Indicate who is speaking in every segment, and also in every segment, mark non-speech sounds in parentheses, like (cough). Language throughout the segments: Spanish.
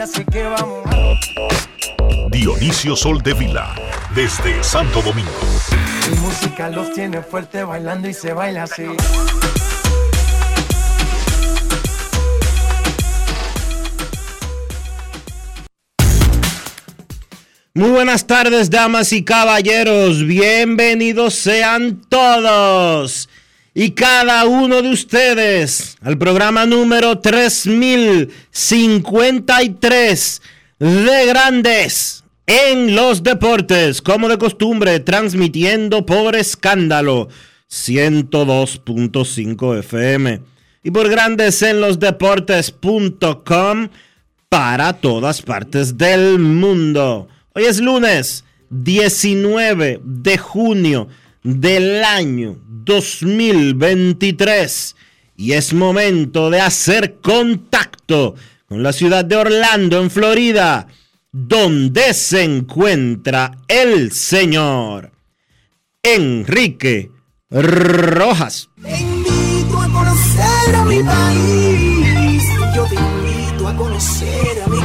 Speaker 1: A nadie, así que vamos.
Speaker 2: Dionisio Soldevila, desde Santo Domingo.
Speaker 1: Mi música los tiene fuerte bailando y se baila así.
Speaker 3: Muy buenas tardes, damas y caballeros. Bienvenidos sean todos y cada uno de ustedes al programa número 3053 de Grandes en los Deportes, como de costumbre, transmitiendo por escándalo 102.5 FM y por Grandes en los Deportes.com para todas partes del mundo. Hoy es lunes 19 de junio del año 2023 y es momento de hacer contacto con la ciudad de Orlando, en Florida, donde se encuentra el señor Enrique Rojas.
Speaker 4: Te invito a conocer a mi país. Yo te invito a conocer a mi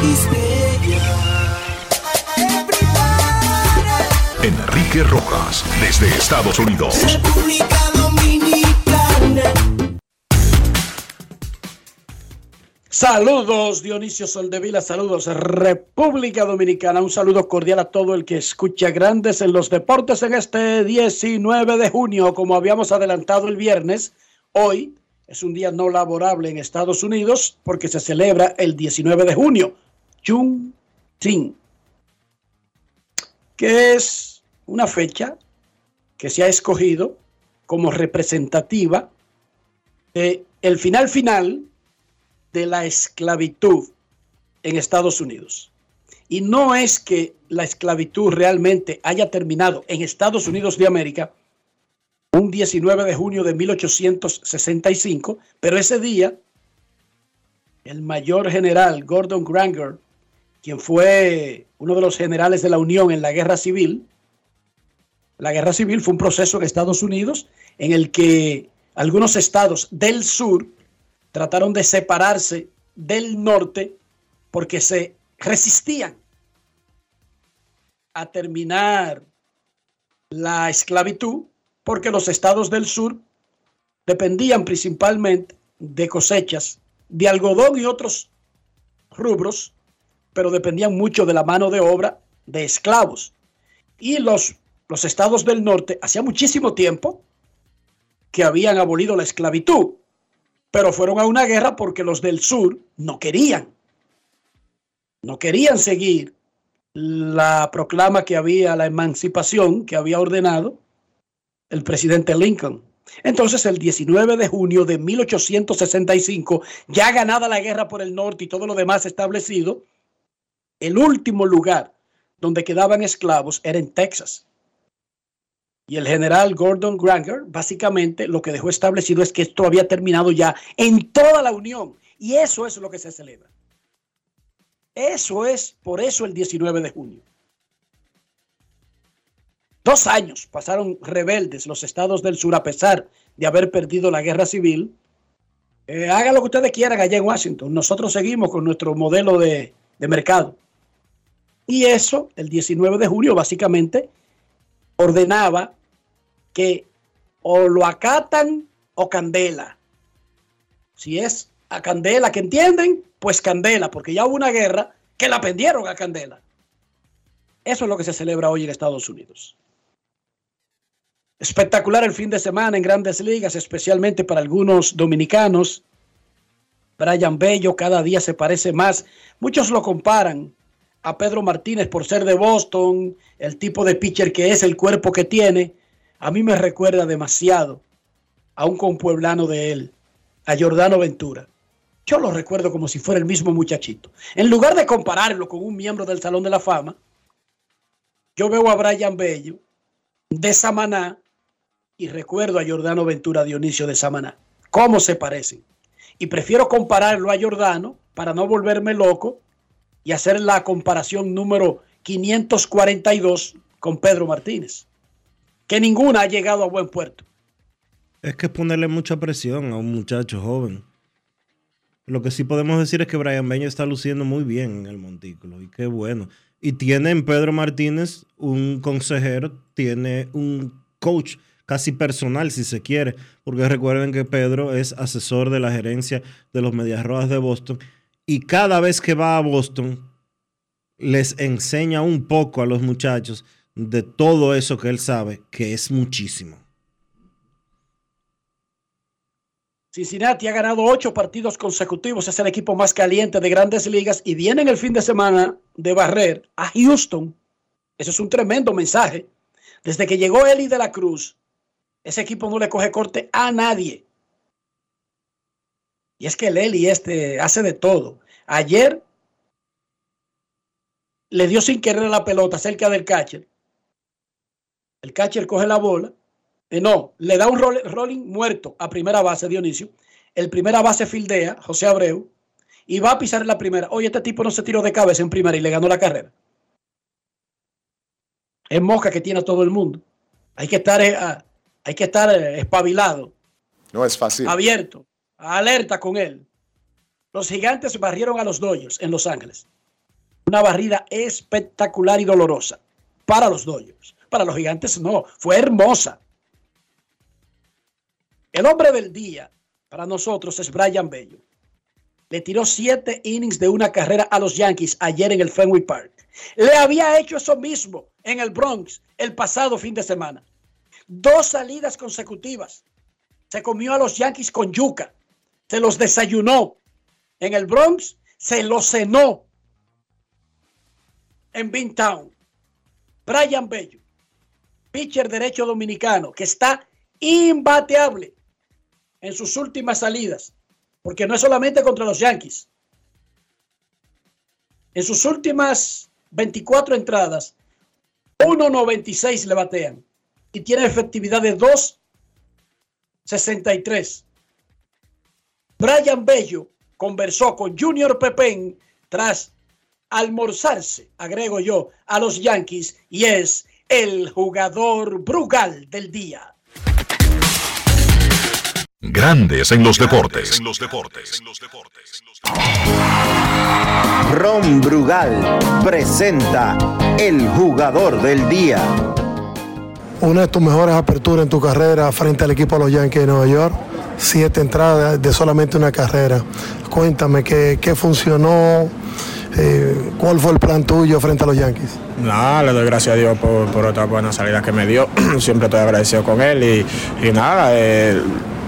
Speaker 2: Enrique Rojas, desde Estados Unidos.
Speaker 4: República
Speaker 5: Saludos Dionisio Soldevila, saludos República Dominicana, un saludo cordial a todo el que escucha Grandes en los Deportes en este 19 de junio, como habíamos adelantado el viernes, hoy es un día no laborable en Estados Unidos porque se celebra el 19 de junio, Juneteenth, que es una fecha que se ha escogido como representativa de el final final de la esclavitud en Estados Unidos. Y no es que la esclavitud realmente haya terminado en Estados Unidos de América un 19 de junio de 1865, pero ese día el mayor general Gordon Granger, quien fue uno de los generales de la Unión en la Guerra Civil, la Guerra Civil fue un proceso en Estados Unidos en el que algunos estados del sur trataron de separarse del norte porque se resistían a terminar la esclavitud porque los estados del sur dependían principalmente de cosechas de algodón y otros rubros, pero dependían mucho de la mano de obra de esclavos. Y los, los estados del norte, hacía muchísimo tiempo que habían abolido la esclavitud pero fueron a una guerra porque los del sur no querían. No querían seguir la proclama que había, la emancipación que había ordenado el presidente Lincoln. Entonces, el 19 de junio de 1865, ya ganada la guerra por el norte y todo lo demás establecido, el último lugar donde quedaban esclavos era en Texas. Y el general Gordon Granger básicamente lo que dejó establecido es que esto había terminado ya en toda la Unión. Y eso es lo que se celebra. Eso es, por eso el 19 de junio. Dos años pasaron rebeldes los estados del sur a pesar de haber perdido la guerra civil. Eh, hagan lo que ustedes quieran allá en Washington. Nosotros seguimos con nuestro modelo de, de mercado. Y eso, el 19 de junio, básicamente ordenaba que o lo acatan o candela. Si es a Candela que entienden, pues Candela, porque ya hubo una guerra que la pendieron a Candela. Eso es lo que se celebra hoy en Estados Unidos. Espectacular el fin de semana en grandes ligas, especialmente para algunos dominicanos. Brian Bello cada día se parece más. Muchos lo comparan a Pedro Martínez por ser de Boston, el tipo de pitcher que es, el cuerpo que tiene. A mí me recuerda demasiado a un compueblano de él, a Jordano Ventura. Yo lo recuerdo como si fuera el mismo muchachito. En lugar de compararlo con un miembro del Salón de la Fama, yo veo a Brian Bello de Samaná y recuerdo a Jordano Ventura Dionisio de Samaná. ¿Cómo se parecen? Y prefiero compararlo a Jordano para no volverme loco y hacer la comparación número 542 con Pedro Martínez. Que ninguna ha llegado a buen puerto.
Speaker 3: Es que ponerle mucha presión a un muchacho joven. Lo que sí podemos decir es que Brian Beño está luciendo muy bien en el montículo y qué bueno. Y tiene en Pedro Martínez un consejero, tiene un coach casi personal si se quiere, porque recuerden que Pedro es asesor de la gerencia de los Medias Rojas de Boston y cada vez que va a Boston les enseña un poco a los muchachos de todo eso que él sabe, que es muchísimo.
Speaker 5: Cincinnati ha ganado ocho partidos consecutivos, es el equipo más caliente de grandes ligas y viene en el fin de semana de barrer a Houston. Eso es un tremendo mensaje. Desde que llegó Eli de la Cruz, ese equipo no le coge corte a nadie. Y es que el Eli este hace de todo. Ayer le dio sin querer la pelota cerca del catcher. El catcher coge la bola eh, no, le da un rolling muerto a primera base, Dionisio. El primera base fildea, José Abreu, y va a pisar en la primera. Oye, este tipo no se tiró de cabeza en primera y le ganó la carrera. Es mosca que tiene a todo el mundo. Hay que estar, eh, hay que estar eh, espabilado.
Speaker 6: No es fácil.
Speaker 5: Abierto, alerta con él. Los gigantes barrieron a los Dodgers en Los Ángeles. Una barrida espectacular y dolorosa para los Dodgers. Para los gigantes no, fue hermosa. El hombre del día para nosotros es Brian Bello. Le tiró siete innings de una carrera a los Yankees ayer en el Fenway Park. Le había hecho eso mismo en el Bronx el pasado fin de semana. Dos salidas consecutivas. Se comió a los Yankees con yuca. Se los desayunó. En el Bronx se los cenó. En Town. Brian Bello, pitcher derecho dominicano, que está imbateable en sus últimas salidas, porque no es solamente contra los Yankees. En sus últimas 24 entradas, 1.96 le batean y tiene efectividad de 2.63. Brian Bello conversó con Junior Pepén tras almorzarse, agrego yo, a los Yankees y es el jugador Brugal del día.
Speaker 2: Grandes en los deportes.
Speaker 7: Ron Brugal presenta el jugador del día.
Speaker 8: Una de tus mejores aperturas en tu carrera frente al equipo de los Yankees de Nueva York. Siete entradas de solamente una carrera. Cuéntame qué, qué funcionó, eh, ¿Cuál fue el plan tuyo frente a los Yankees?
Speaker 9: Nada, le doy gracias a Dios por, por otra buena salida que me dio. (clears throat) Siempre estoy agradecido con él y, y nada, eh,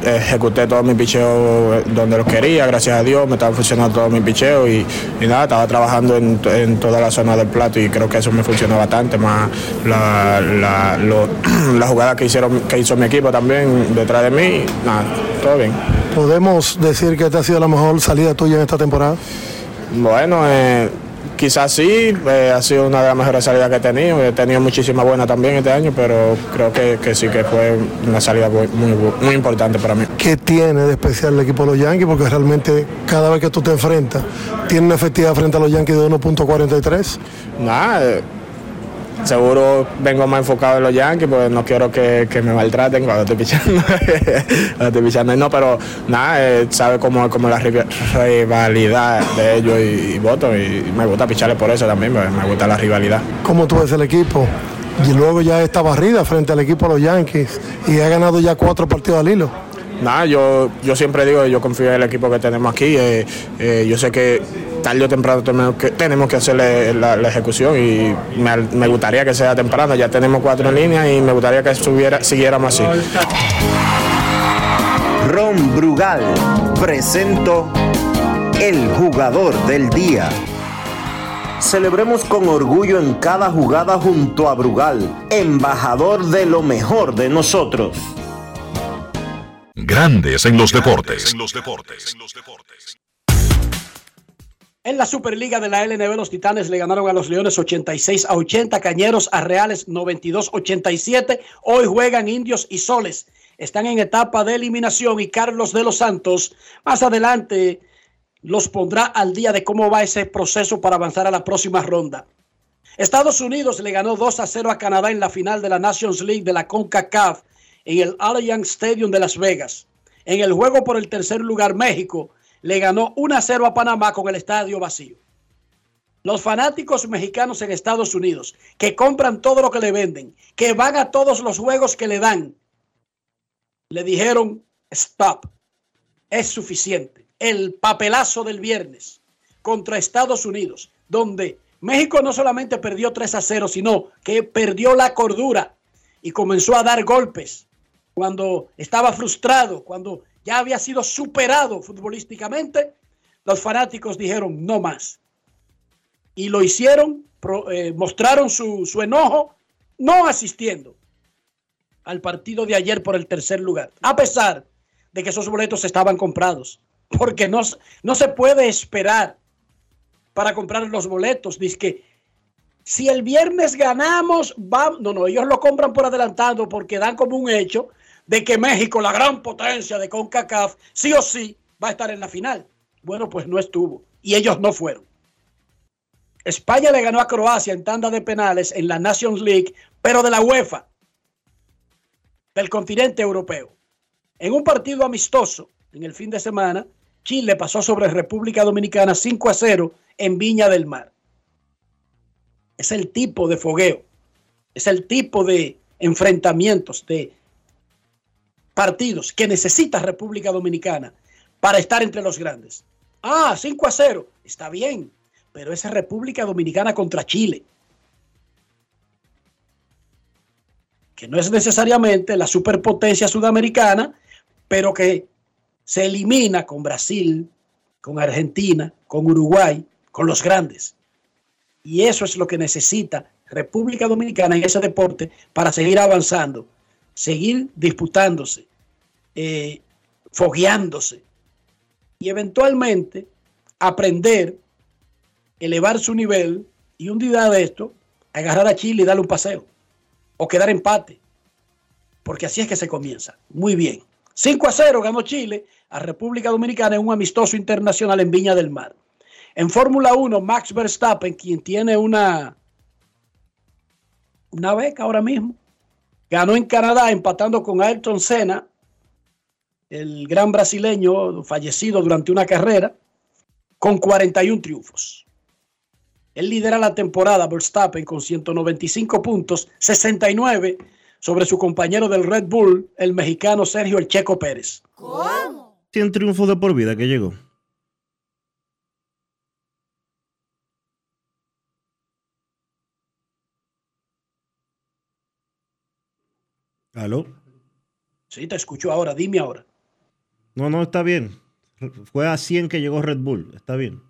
Speaker 9: ejecuté todo mi picheo donde lo quería, gracias a Dios me estaba funcionando todo mi picheo y, nada, estaba trabajando en, toda la zona del plato y creo que eso me funcionó bastante, más la, (clears throat) la, jugada que, hicieron, que hizo mi equipo también detrás de mí, nada, todo bien.
Speaker 8: ¿Podemos decir que esta ha sido la mejor salida tuya en esta temporada?
Speaker 9: Bueno, eh, Quizás sí, eh, ha sido una de las mejores salidas que he tenido. He tenido muchísimas buenas también este año, pero creo que, sí que fue una salida muy, muy, importante para mí.
Speaker 8: ¿Qué tiene de especial el equipo de los Yankees? Porque realmente cada vez que tú te enfrentas, ¿tiene una efectividad frente a los Yankees de 1.43?
Speaker 9: Nada. Eh, seguro vengo más enfocado en los Yankees, pues no quiero que, me maltraten cuando estoy pichando. (laughs) estoy pichando. No, pero nada, eh, sabe cómo, cómo la rivalidad de ellos y, voto y me gusta picharle por eso también, pues, me gusta la rivalidad.
Speaker 8: ¿Cómo tú ves el equipo? Y luego ya está barrida frente al equipo de los Yankees y ha ganado ya cuatro partidos al hilo.
Speaker 9: nada, yo, yo siempre digo, yo confío en el equipo que tenemos aquí. eh, eh, yo sé que tarde o temprano tenemos que, tenemos que hacerle la, la ejecución y me, me gustaría que sea temprano. Ya tenemos cuatro en línea y me gustaría que subiera, siguiéramos así.
Speaker 7: Ron Brugal presento el jugador del día. Celebremos con orgullo en cada jugada junto a Brugal, embajador de lo mejor de nosotros.
Speaker 2: Grandes en los deportes.
Speaker 5: En la Superliga de la LNB, los Titanes le ganaron a los Leones 86 a 80, Cañeros a Reales 92 87. Hoy juegan Indios y Soles. Están en etapa de eliminación y Carlos de los Santos más adelante los pondrá al día de cómo va ese proceso para avanzar a la próxima ronda. Estados Unidos le ganó 2 a 0 a Canadá en la final de la Nations League de la CONCACAF en el Allianz Stadium de Las Vegas. En el juego por el tercer lugar, México le ganó 1 a 0 a Panamá con el estadio vacío. Los fanáticos mexicanos en Estados Unidos, que compran todo lo que le venden, que van a todos los juegos que le dan, le dijeron, stop, es suficiente. El papelazo del viernes contra Estados Unidos, donde México no solamente perdió 3 a 0, sino que perdió la cordura y comenzó a dar golpes cuando estaba frustrado, cuando ya había sido superado futbolísticamente, los fanáticos dijeron no más. Y lo hicieron, pro, eh, mostraron su, su enojo, no asistiendo al partido de ayer por el tercer lugar, a pesar de que esos boletos estaban comprados, porque no, no se puede esperar para comprar los boletos. Dice que si el viernes ganamos, vamos. No, no, ellos lo compran por adelantado porque dan como un hecho de que México, la gran potencia de CONCACAF, sí o sí va a estar en la final. Bueno, pues no estuvo y ellos no fueron. España le ganó a Croacia en tanda de penales en la Nations League, pero de la UEFA, del continente europeo. En un partido amistoso en el fin de semana, Chile pasó sobre República Dominicana 5 a 0 en Viña del Mar. Es el tipo de fogueo, es el tipo de enfrentamientos, de partidos que necesita República Dominicana para estar entre los grandes. Ah, 5 a 0, está bien, pero esa República Dominicana contra Chile, que no es necesariamente la superpotencia sudamericana, pero que se elimina con Brasil, con Argentina, con Uruguay, con los grandes. Y eso es lo que necesita República Dominicana en ese deporte para seguir avanzando, seguir disputándose, eh, fogueándose y eventualmente aprender, elevar su nivel y un día de esto, agarrar a Chile y darle un paseo o quedar empate. Porque así es que se comienza. Muy bien. 5 a 0 ganó Chile a República Dominicana en un amistoso internacional en Viña del Mar. En Fórmula 1, Max Verstappen, quien tiene una, una beca ahora mismo, ganó en Canadá empatando con Ayrton Senna, el gran brasileño fallecido durante una carrera, con 41 triunfos. Él lidera la temporada Verstappen con 195 puntos, 69 sobre su compañero del Red Bull, el mexicano Sergio El Checo Pérez.
Speaker 3: ¿Cómo? 100 triunfos de por vida que llegó. ¿Aló?
Speaker 5: Sí, te escucho ahora, dime ahora.
Speaker 3: No, no, está bien. Fue a 100 que llegó Red Bull, está bien.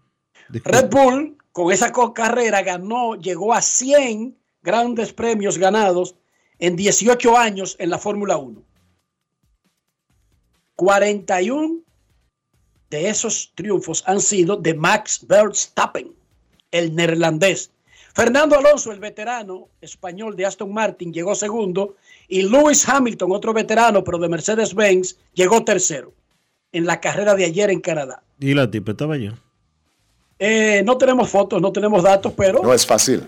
Speaker 5: Red Bull, con esa carrera, ganó, llegó a 100 grandes premios ganados en 18 años en la Fórmula 1. 41 de esos triunfos han sido de Max Verstappen, el neerlandés. Fernando Alonso, el veterano español de Aston Martin, llegó segundo y Lewis Hamilton, otro veterano, pero de Mercedes-Benz, llegó tercero en la carrera de ayer en Canadá.
Speaker 3: ¿Y la tipa estaba yo?
Speaker 5: Eh, no tenemos fotos, no tenemos datos, pero...
Speaker 6: No es fácil.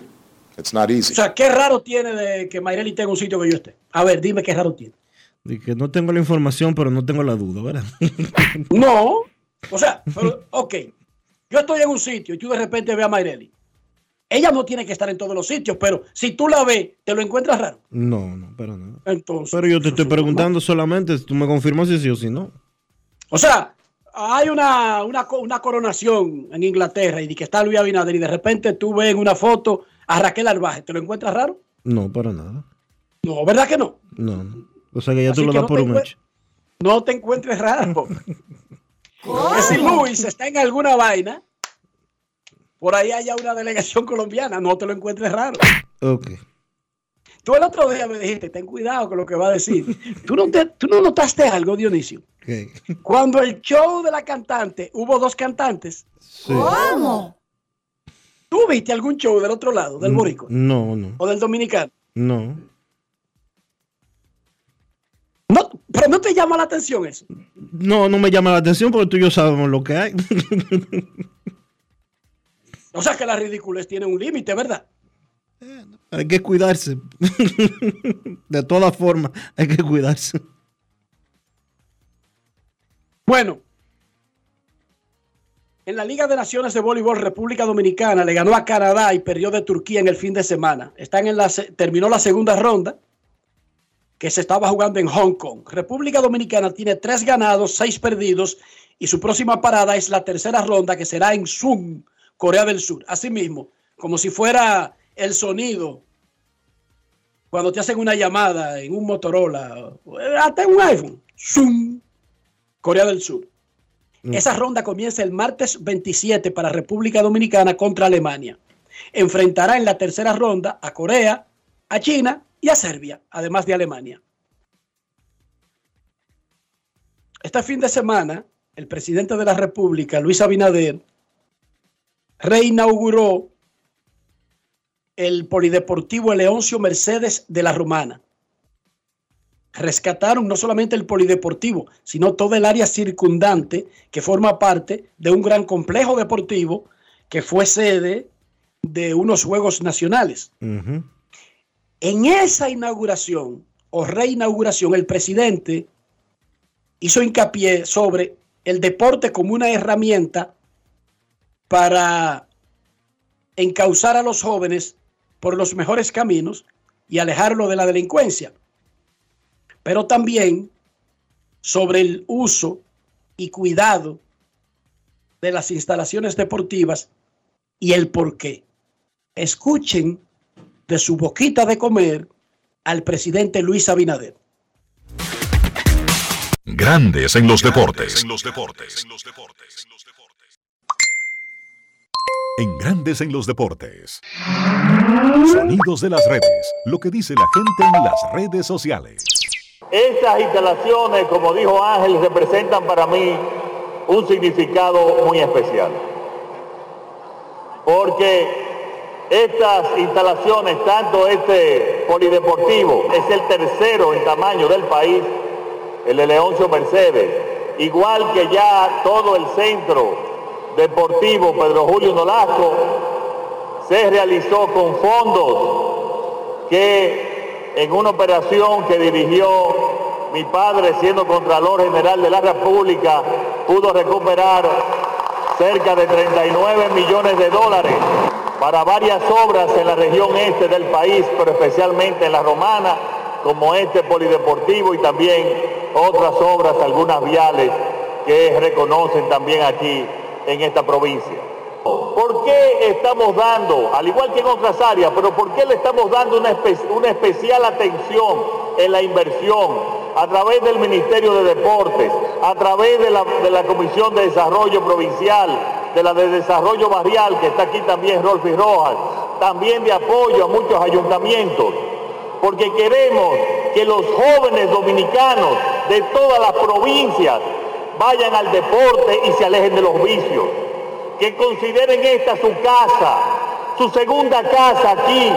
Speaker 6: It's not easy.
Speaker 5: O sea, ¿qué raro tiene de que Mayreli tenga un sitio que yo esté? A ver, dime qué raro tiene.
Speaker 3: De que no tengo la información, pero no tengo la duda, ¿verdad? (laughs)
Speaker 5: no. O sea, pero, ok. Yo estoy en un sitio y tú de repente ves a Mayreli. Ella no tiene que estar en todos los sitios, pero si tú la ves, te lo encuentras raro.
Speaker 3: No, no, pero nada.
Speaker 5: Entonces,
Speaker 3: Pero yo te estoy
Speaker 5: es
Speaker 3: preguntando solamente si tú me confirmas si sí o si no.
Speaker 5: O sea, hay una, una, una coronación en Inglaterra y de que está Luis Abinader y de repente tú ves en una foto a Raquel Arbaje. ¿Te lo encuentras raro?
Speaker 3: No, para nada.
Speaker 5: No, ¿verdad que no?
Speaker 3: No, no. O sea que ya
Speaker 5: Así
Speaker 3: tú lo das
Speaker 5: no
Speaker 3: por un hecho.
Speaker 5: No te encuentres raro. Que (laughs) si Luis está en alguna vaina, por ahí haya una delegación colombiana, no te lo encuentres raro.
Speaker 3: Ok.
Speaker 5: Tú el otro día me dijiste, ten cuidado con lo que va a decir. (laughs) ¿Tú no, te- tú no notaste algo, Dionisio?
Speaker 3: ok.
Speaker 5: Cuando el show de la cantante, hubo dos cantantes.
Speaker 3: Sí.
Speaker 5: ¿Tú viste algún show del otro lado, del boricua
Speaker 3: No, no,
Speaker 5: o del dominicano?
Speaker 3: no.
Speaker 5: No, pero no te llama la atención eso.
Speaker 3: No, no me llama la atención porque tú y yo sabemos lo que hay. (laughs)
Speaker 5: O sea que la ridiculez tiene un límite, ¿verdad?
Speaker 3: hay que cuidarse. (laughs) De todas formas, hay que cuidarse.
Speaker 5: Bueno, en la Liga de Naciones de Voleibol, República Dominicana le ganó a Canadá y perdió de Turquía en el fin de semana. Están en la, terminó la segunda ronda que se estaba jugando en Hong Kong. República Dominicana tiene tres ganados, seis perdidos y su próxima parada es la tercera ronda que será en Zoom, Corea del Sur. Asimismo, como si fuera el sonido cuando te hacen una llamada en un Motorola, hasta en un iPhone. Zoom, Corea del Sur. Esa ronda comienza el martes 27 para República Dominicana contra Alemania. Enfrentará en la tercera ronda a Corea, a China y a Serbia, además de Alemania. Este fin de semana, el presidente de la República, Luis Abinader, reinauguró el Polideportivo Leoncio Mercedes de la Romana rescataron no solamente el polideportivo, sino todo el área circundante que forma parte de un gran complejo deportivo que fue sede de unos Juegos Nacionales. En esa inauguración o reinauguración, el presidente hizo hincapié sobre el deporte como una herramienta para encauzar a los jóvenes por los mejores caminos y alejarlo de la delincuencia pero también sobre el uso y cuidado de las instalaciones deportivas y el por qué. Escuchen de su boquita de comer al presidente Luis Abinader.
Speaker 2: Grandes en los deportes. En Grandes en los deportes. Sonidos de las redes. Lo que dice la gente en las redes sociales.
Speaker 10: Esas instalaciones, como dijo Ángel, representan para mí un significado muy especial. Porque estas instalaciones, tanto este polideportivo, es el tercero en tamaño del país, el de Leoncio Mercedes, igual que ya todo el centro deportivo Pedro Julio Nolasco, se realizó con fondos que en una operación que dirigió mi padre siendo Contralor General de la República, pudo recuperar cerca de 39 millones de dólares para varias obras en la región este del país, pero especialmente en la romana, como este polideportivo y también otras obras, algunas viales que reconocen también aquí en esta provincia. ¿Por qué estamos dando, al igual que en otras áreas, pero por qué le estamos dando una, espe- una especial atención en la inversión a través del Ministerio de Deportes, a través de la, de la Comisión de Desarrollo Provincial, de la de Desarrollo Barrial, que está aquí también Rolfi Rojas, también de apoyo a muchos ayuntamientos? Porque queremos que los jóvenes dominicanos de todas las provincias vayan al deporte y se alejen de los vicios que consideren esta su casa, su segunda casa aquí,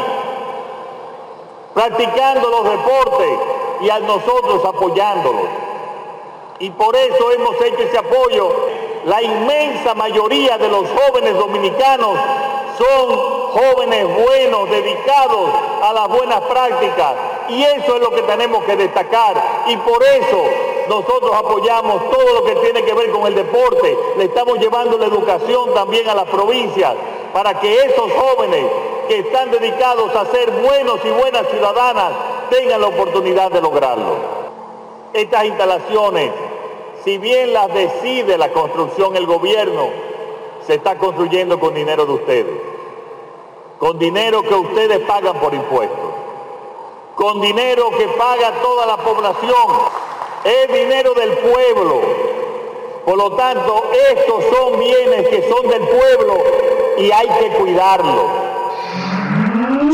Speaker 10: practicando los deportes y a nosotros apoyándolos. Y por eso hemos hecho ese apoyo. La inmensa mayoría de los jóvenes dominicanos son jóvenes buenos, dedicados a las buenas prácticas. Y eso es lo que tenemos que destacar. Y por eso nosotros apoyamos todo lo que tiene que ver con el deporte. Le estamos llevando la educación también a las provincias. para que esos jóvenes que están dedicados a ser buenos y buenas ciudadanas tengan la oportunidad de lograrlo. Estas instalaciones, si bien las decide la construcción el gobierno, se está construyendo con dinero de ustedes, con dinero que ustedes pagan por impuestos, con dinero que paga toda la población, es dinero del pueblo. Por lo tanto, estos son bienes que son del pueblo y hay que cuidarlos.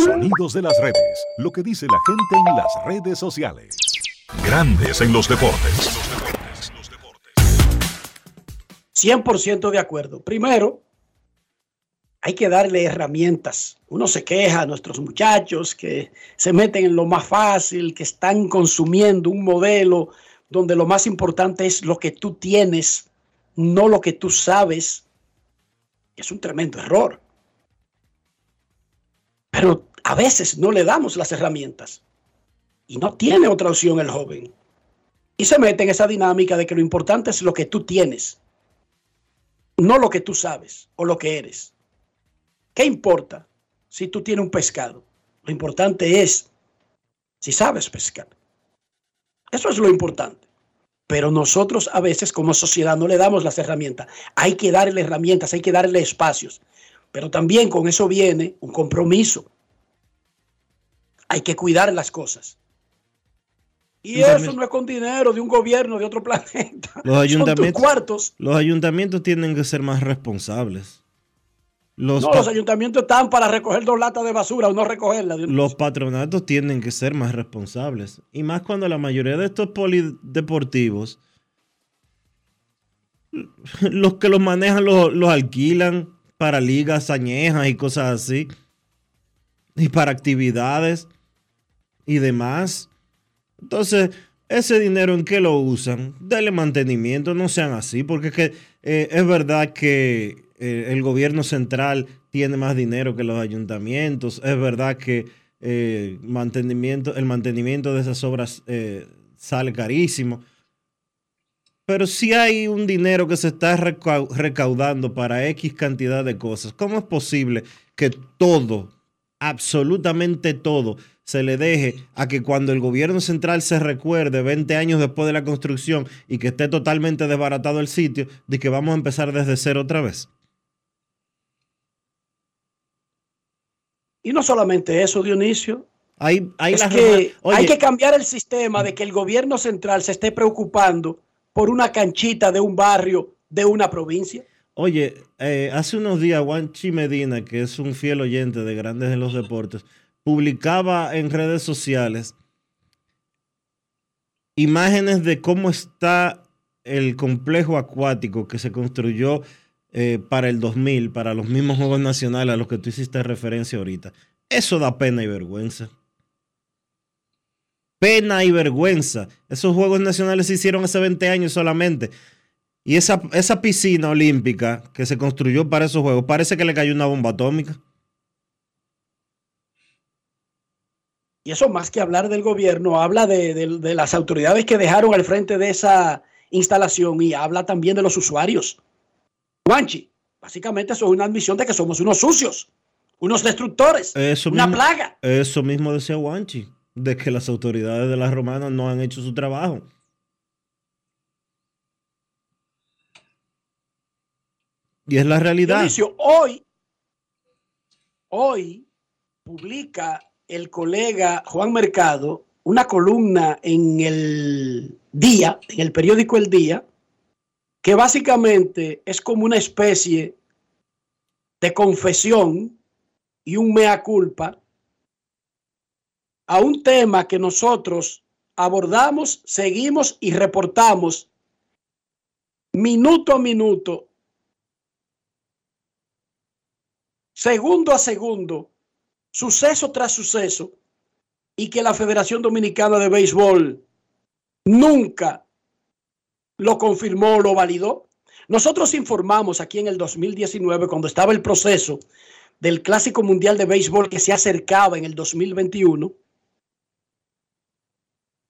Speaker 2: Sonidos de las redes. Lo que dice la gente en las redes sociales. Grandes en los deportes.
Speaker 5: 100% de acuerdo. Primero, hay que darle herramientas. Uno se queja a nuestros muchachos que se meten en lo más fácil, que están consumiendo un modelo donde lo más importante es lo que tú tienes, no lo que tú sabes. Es un tremendo error. Pero a veces no le damos las herramientas y no tiene otra opción el joven. Y se mete en esa dinámica de que lo importante es lo que tú tienes, no lo que tú sabes o lo que eres. ¿Qué importa si tú tienes un pescado? Lo importante es si sabes pescar. Eso es lo importante. Pero nosotros a veces como sociedad no le damos las herramientas. Hay que darle herramientas, hay que darle espacios. Pero también con eso viene un compromiso. Hay que cuidar las cosas. Y, eso no es con dinero de un gobierno de otro (laughs) planeta.
Speaker 3: Los ayuntamientos,
Speaker 5: Son tus cuartos.
Speaker 3: Los ayuntamientos tienen que ser más responsables.
Speaker 5: Los, no, los ayuntamientos están para recoger dos latas de basura o no recogerlas.
Speaker 3: Los patronatos tienen que ser más responsables. Y más cuando la mayoría de estos polideportivos, los que los manejan los, los alquilan para ligas añejas y cosas así. Y para actividades y demás. Entonces, ese dinero en qué lo usan? Dele mantenimiento, no sean así, porque es, que, eh, es verdad que eh, el gobierno central tiene más dinero que los ayuntamientos. Es verdad que eh, mantenimiento, el mantenimiento de esas obras eh, sale carísimo. Pero si hay un dinero que se está recaudando para X cantidad de cosas, ¿cómo es posible que todo, absolutamente todo, se le deje a que cuando el gobierno central se recuerde 20 años después de la construcción y que esté totalmente desbaratado el sitio, de que vamos a empezar desde cero otra vez?
Speaker 5: Y no solamente eso, Dionisio.
Speaker 3: Hay, hay,
Speaker 5: es que hay que cambiar el sistema de que el gobierno central se esté preocupando por una canchita de un barrio de una provincia.
Speaker 3: Oye, eh, hace unos días Juanchi Medina, que es un fiel oyente de Grandes en los Deportes, publicaba en redes sociales imágenes de cómo está el complejo acuático que se construyó eh, para el 2000, para los mismos Juegos Nacionales a los que tú hiciste referencia ahorita. Eso da pena y vergüenza. Pena y vergüenza. Esos Juegos Nacionales se hicieron hace 20 años solamente. Y esa, esa piscina olímpica que se construyó para esos Juegos, parece que le cayó una bomba atómica.
Speaker 5: Y eso más que hablar del gobierno, habla de, de las autoridades que dejaron al frente de esa instalación y habla también de los usuarios. Guanchi, básicamente eso es una admisión de que somos unos sucios, unos destructores, una plaga.
Speaker 3: Eso mismo decía Guanchi, de que las autoridades de las romanas no han hecho su trabajo. Y es la realidad.
Speaker 5: hoy, hoy publica el colega Juan Mercado una columna en el día, en el periódico El Día, que básicamente es como una especie de confesión y un mea culpa a un tema que nosotros abordamos, seguimos y reportamos minuto a minuto, segundo a segundo, suceso tras suceso, y que la Federación Dominicana de Béisbol nunca lo confirmó, lo validó. Nosotros informamos aquí en el 2019, cuando estaba el proceso del Clásico Mundial de Béisbol que se acercaba en el 2021,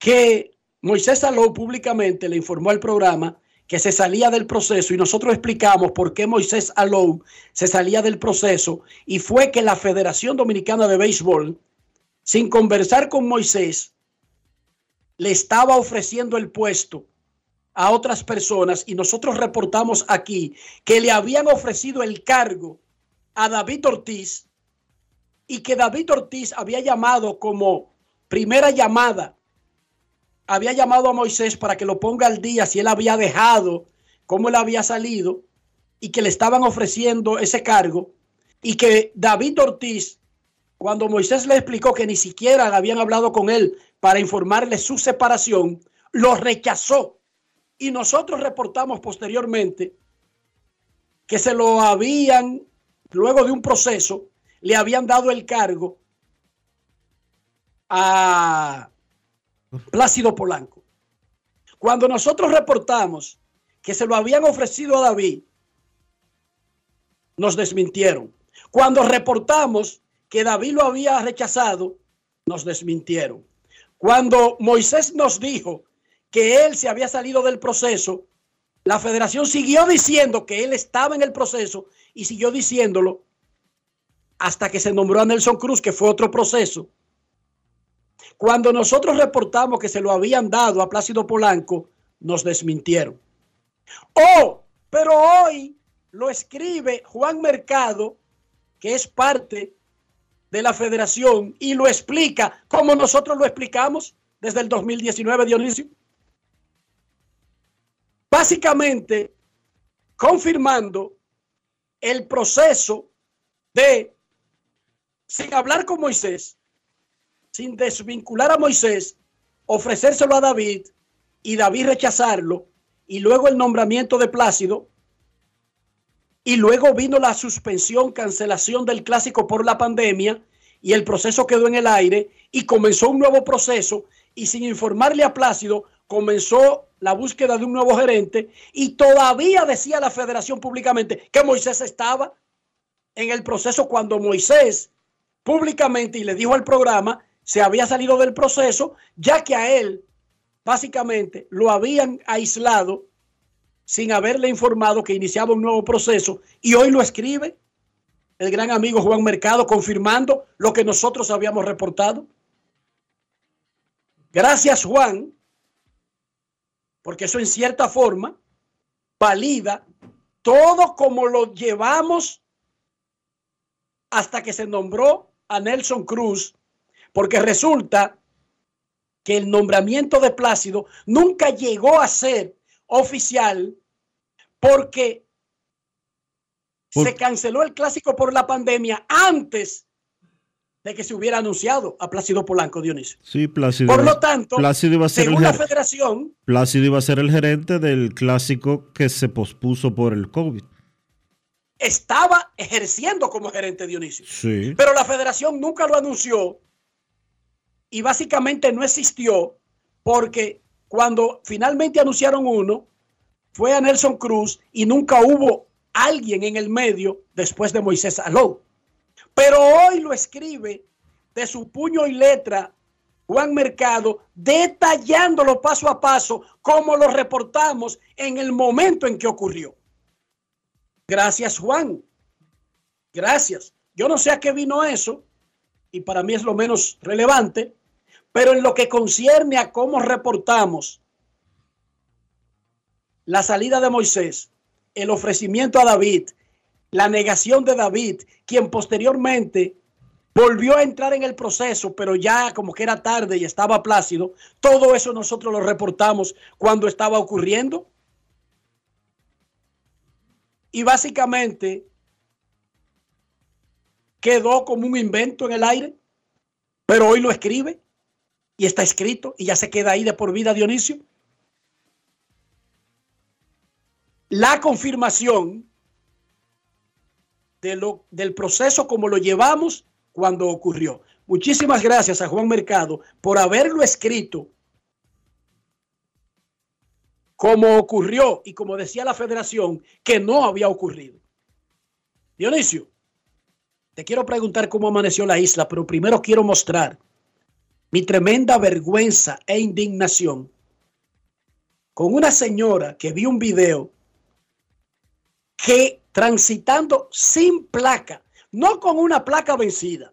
Speaker 5: que Moisés Salou públicamente le informó al programa que se salía del proceso y nosotros explicamos por qué Moisés Alou se salía del proceso y fue que la Federación Dominicana de Béisbol, sin conversar con Moisés, le estaba ofreciendo el puesto a otras personas y nosotros reportamos aquí que le habían ofrecido el cargo a David Ortiz y que David Ortiz había llamado como primera llamada había llamado a Moisés para que lo ponga al día si él había dejado, cómo él había salido y que le estaban ofreciendo ese cargo y que David Ortiz, cuando Moisés le explicó que ni siquiera habían hablado con él para informarle su separación, lo rechazó. Y nosotros reportamos posteriormente que se lo habían, luego de un proceso, le habían dado el cargo a Plácido Polanco. Cuando nosotros reportamos que se lo habían ofrecido a David, nos desmintieron. Cuando reportamos que David lo había rechazado, nos desmintieron. Cuando Moisés nos dijo que él se había salido del proceso, la federación siguió diciendo que él estaba en el proceso y siguió diciéndolo hasta que se nombró a Nelson Cruz, que fue otro proceso. Cuando nosotros reportamos que se lo habían dado a Plácido Polanco, nos desmintieron. Oh, pero hoy lo escribe Juan Mercado, que es parte de la federación, y lo explica como nosotros lo explicamos desde el 2019, Dionisio. Básicamente, confirmando el proceso de, sin hablar con Moisés, sin desvincular a Moisés, ofrecérselo a David y David rechazarlo, y luego el nombramiento de Plácido, y luego vino la suspensión, cancelación del clásico por la pandemia, y el proceso quedó en el aire, y comenzó un nuevo proceso, y sin informarle a Plácido, comenzó la búsqueda de un nuevo gerente, y todavía decía la federación públicamente que Moisés estaba en el proceso cuando Moisés públicamente y le dijo al programa se había salido del proceso, ya que a él básicamente lo habían aislado sin haberle informado que iniciaba un nuevo proceso y hoy lo escribe el gran amigo Juan Mercado confirmando lo que nosotros habíamos reportado. Gracias Juan, porque eso en cierta forma valida todo como lo llevamos hasta que se nombró a Nelson Cruz porque resulta que el nombramiento de Plácido nunca llegó a ser oficial porque se canceló el clásico por la pandemia antes de que se hubiera anunciado a Plácido Polanco Dionisio.
Speaker 3: Sí, Plácido.
Speaker 5: Por lo tanto,
Speaker 3: Plácido iba a ser
Speaker 5: según
Speaker 3: el
Speaker 5: la federación,
Speaker 3: Plácido iba a ser el gerente del clásico que se pospuso por el COVID.
Speaker 5: estaba ejerciendo como gerente Dionisio.
Speaker 3: Sí.
Speaker 5: Pero la federación nunca lo anunció y básicamente no existió porque cuando finalmente anunciaron uno, fue a Nelson Cruz y nunca hubo alguien en el medio después de Moisés Alou. Pero hoy lo escribe de su puño y letra Juan Mercado, detallándolo paso a paso, como lo reportamos en el momento en que ocurrió. Gracias, Juan. Gracias. Yo no sé a qué vino eso, y para mí es lo menos relevante, pero en lo que concierne a cómo reportamos la salida de Moisés, el ofrecimiento a David, la negación de David, quien posteriormente volvió a entrar en el proceso, pero ya como que era tarde y estaba plácido, todo eso nosotros lo reportamos cuando estaba ocurriendo. Y básicamente quedó como un invento en el aire, pero hoy lo escribe y está escrito y ya se queda ahí de por vida Dionisio. La confirmación de lo, del proceso como lo llevamos cuando ocurrió. Muchísimas gracias a Juan Mercado por haberlo escrito como ocurrió y como decía la federación que no había ocurrido. Dionisio, te quiero preguntar cómo amaneció la isla, pero primero quiero mostrar mi tremenda vergüenza e indignación con una señora que vi un video que transitando sin placa, no con una placa vencida,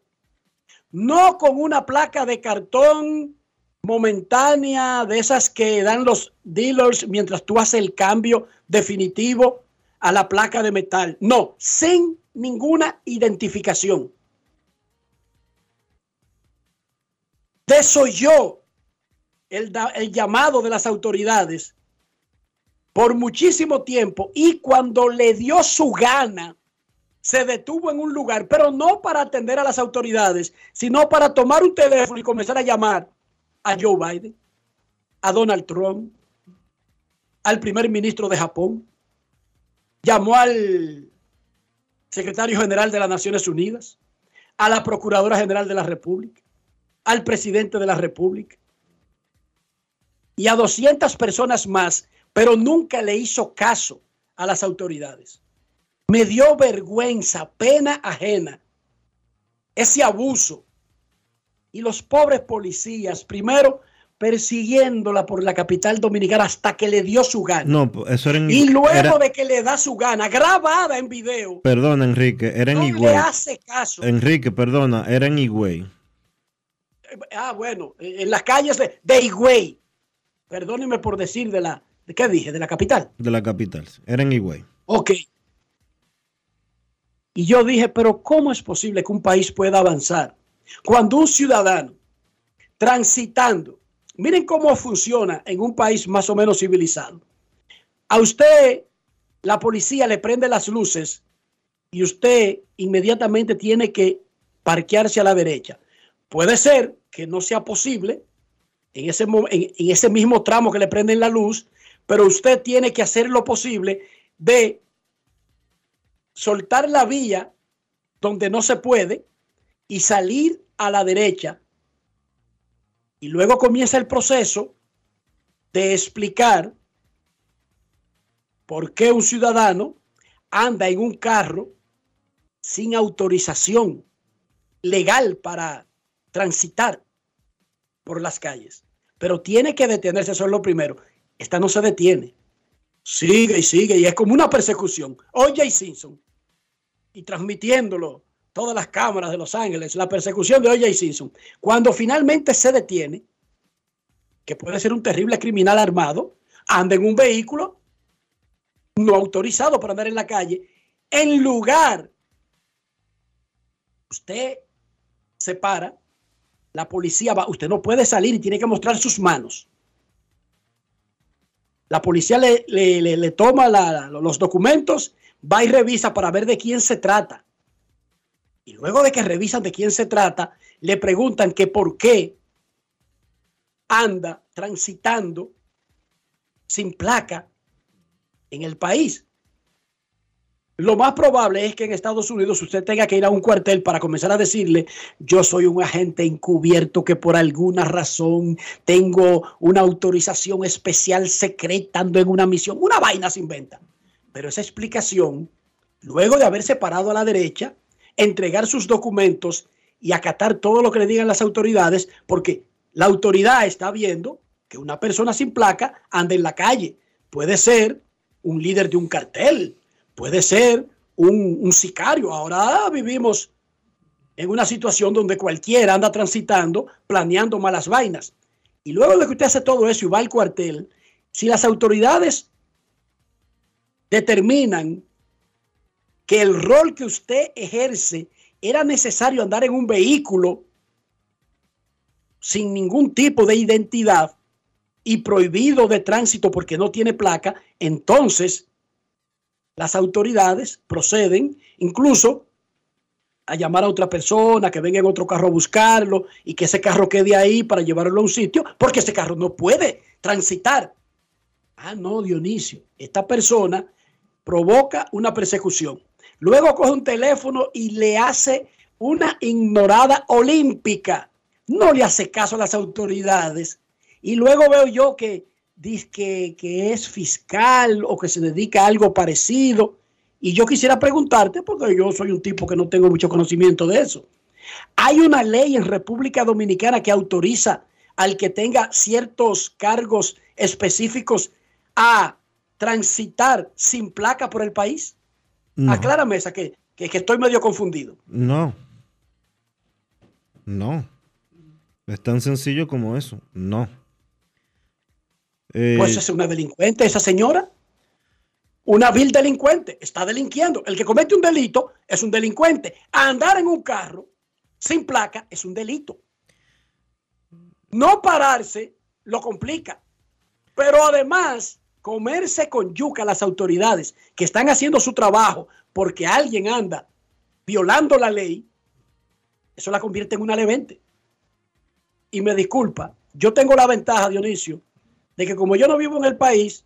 Speaker 5: no con una placa de cartón momentánea, de esas que dan los dealers mientras tú haces el cambio definitivo a la placa de metal. No, sin ninguna identificación. Desoyó el, el llamado de las autoridades por muchísimo tiempo y cuando le dio su gana, se detuvo en un lugar, pero no para atender a las autoridades, sino para tomar un teléfono y comenzar a llamar a Joe Biden, a Donald Trump, al primer ministro de Japón, llamó al secretario general de las Naciones Unidas, a la Procuradora General de la República, al presidente de la República y a 200 personas más, pero nunca le hizo caso a las autoridades. Me dio vergüenza, pena ajena, ese abuso. Y los pobres policías, primero persiguiéndola por la capital dominicana hasta que le dio su gana.
Speaker 3: No, eso era en,
Speaker 5: y luego
Speaker 3: era-
Speaker 5: de que le da su gana, grabada en video,
Speaker 3: Perdona, Enrique, era en
Speaker 5: no
Speaker 3: Higüey.
Speaker 5: le hace caso.
Speaker 3: Enrique, perdona, era en Higüey.
Speaker 5: Ah, bueno, en las calles de, de Higüey. Perdónenme por decir de la, ¿de qué dije? De la capital.
Speaker 3: De la capital. Era en Higüey.
Speaker 5: Ok. Y yo dije, pero ¿cómo es posible que un país pueda avanzar cuando un ciudadano transitando, miren cómo funciona en un país más o menos civilizado. A usted la policía le prende las luces y usted inmediatamente tiene que parquearse a la derecha. Puede ser que no sea posible en ese, en ese mismo tramo que le prenden la luz, pero usted tiene que hacer lo posible de soltar la vía donde no se puede y salir a la derecha. Y luego comienza el proceso de explicar por qué un ciudadano anda en un carro sin autorización legal para transitar por las calles. Pero tiene que detenerse, eso es lo primero. Esta no se detiene. Sigue y sigue y es como una persecución. Oye, Simpson. Y transmitiéndolo todas las cámaras de Los Ángeles, la persecución de O.J. Simpson. Cuando finalmente se detiene, que puede ser un terrible criminal armado, anda en un vehículo no autorizado para andar en la calle, en lugar, usted se para, la policía va, usted no puede salir y tiene que mostrar sus manos. La policía le, le- le- toma los documentos, va y revisa para ver de quién se trata. Y luego de que revisan de quién se trata, le preguntan que por qué anda transitando sin placa en el país. Lo más probable es que en Estados Unidos usted tenga que ir a un cuartel para comenzar a decirle, yo soy un agente encubierto que por alguna razón tengo una autorización especial secreta, ando en una misión, una vaina se inventa. Pero esa explicación, luego de haberse parado a la derecha, entregar sus documentos y acatar todo lo que le digan las autoridades, porque la autoridad está viendo que una persona sin placa anda en la calle. Puede ser un líder de un cartel, puede ser un, sicario. Ahora vivimos en una situación donde cualquiera anda transitando, planeando malas vainas. Y luego de que usted hace todo eso y va al cuartel, si las autoridades determinan que el rol que usted ejerce era necesario andar en un vehículo sin ningún tipo de identidad y prohibido de tránsito porque no tiene placa, entonces las autoridades proceden incluso a llamar a otra persona que venga en otro carro a buscarlo y que ese carro quede ahí para llevarlo a un sitio porque ese carro no puede transitar. Ah, no, Dionisio, esta persona provoca una persecución. Luego coge un teléfono y le hace una ignorada olímpica. No le hace caso a las autoridades. Y luego veo yo que dice que, que es fiscal o que se dedica a algo parecido. Y yo quisiera preguntarte, porque yo soy un tipo que no tengo mucho conocimiento de eso. Hay una ley en República Dominicana que autoriza al que tenga ciertos cargos específicos a transitar sin placa por el país?
Speaker 3: No.
Speaker 5: Aclárame esa, que, que, que estoy medio confundido.
Speaker 3: No. No. Es tan sencillo como eso. No. Eh,
Speaker 5: Pues es una delincuente esa señora. Una vil delincuente. Está delinquiendo. El que comete un delito es un delincuente. Andar en un carro sin placa es un delito. No pararse lo complica. Pero además, comerse con yuca a las autoridades que están haciendo su trabajo porque alguien anda violando la ley, eso la convierte en una levente. Y me disculpa, yo tengo la ventaja, Dionisio, de que como yo no vivo en el país,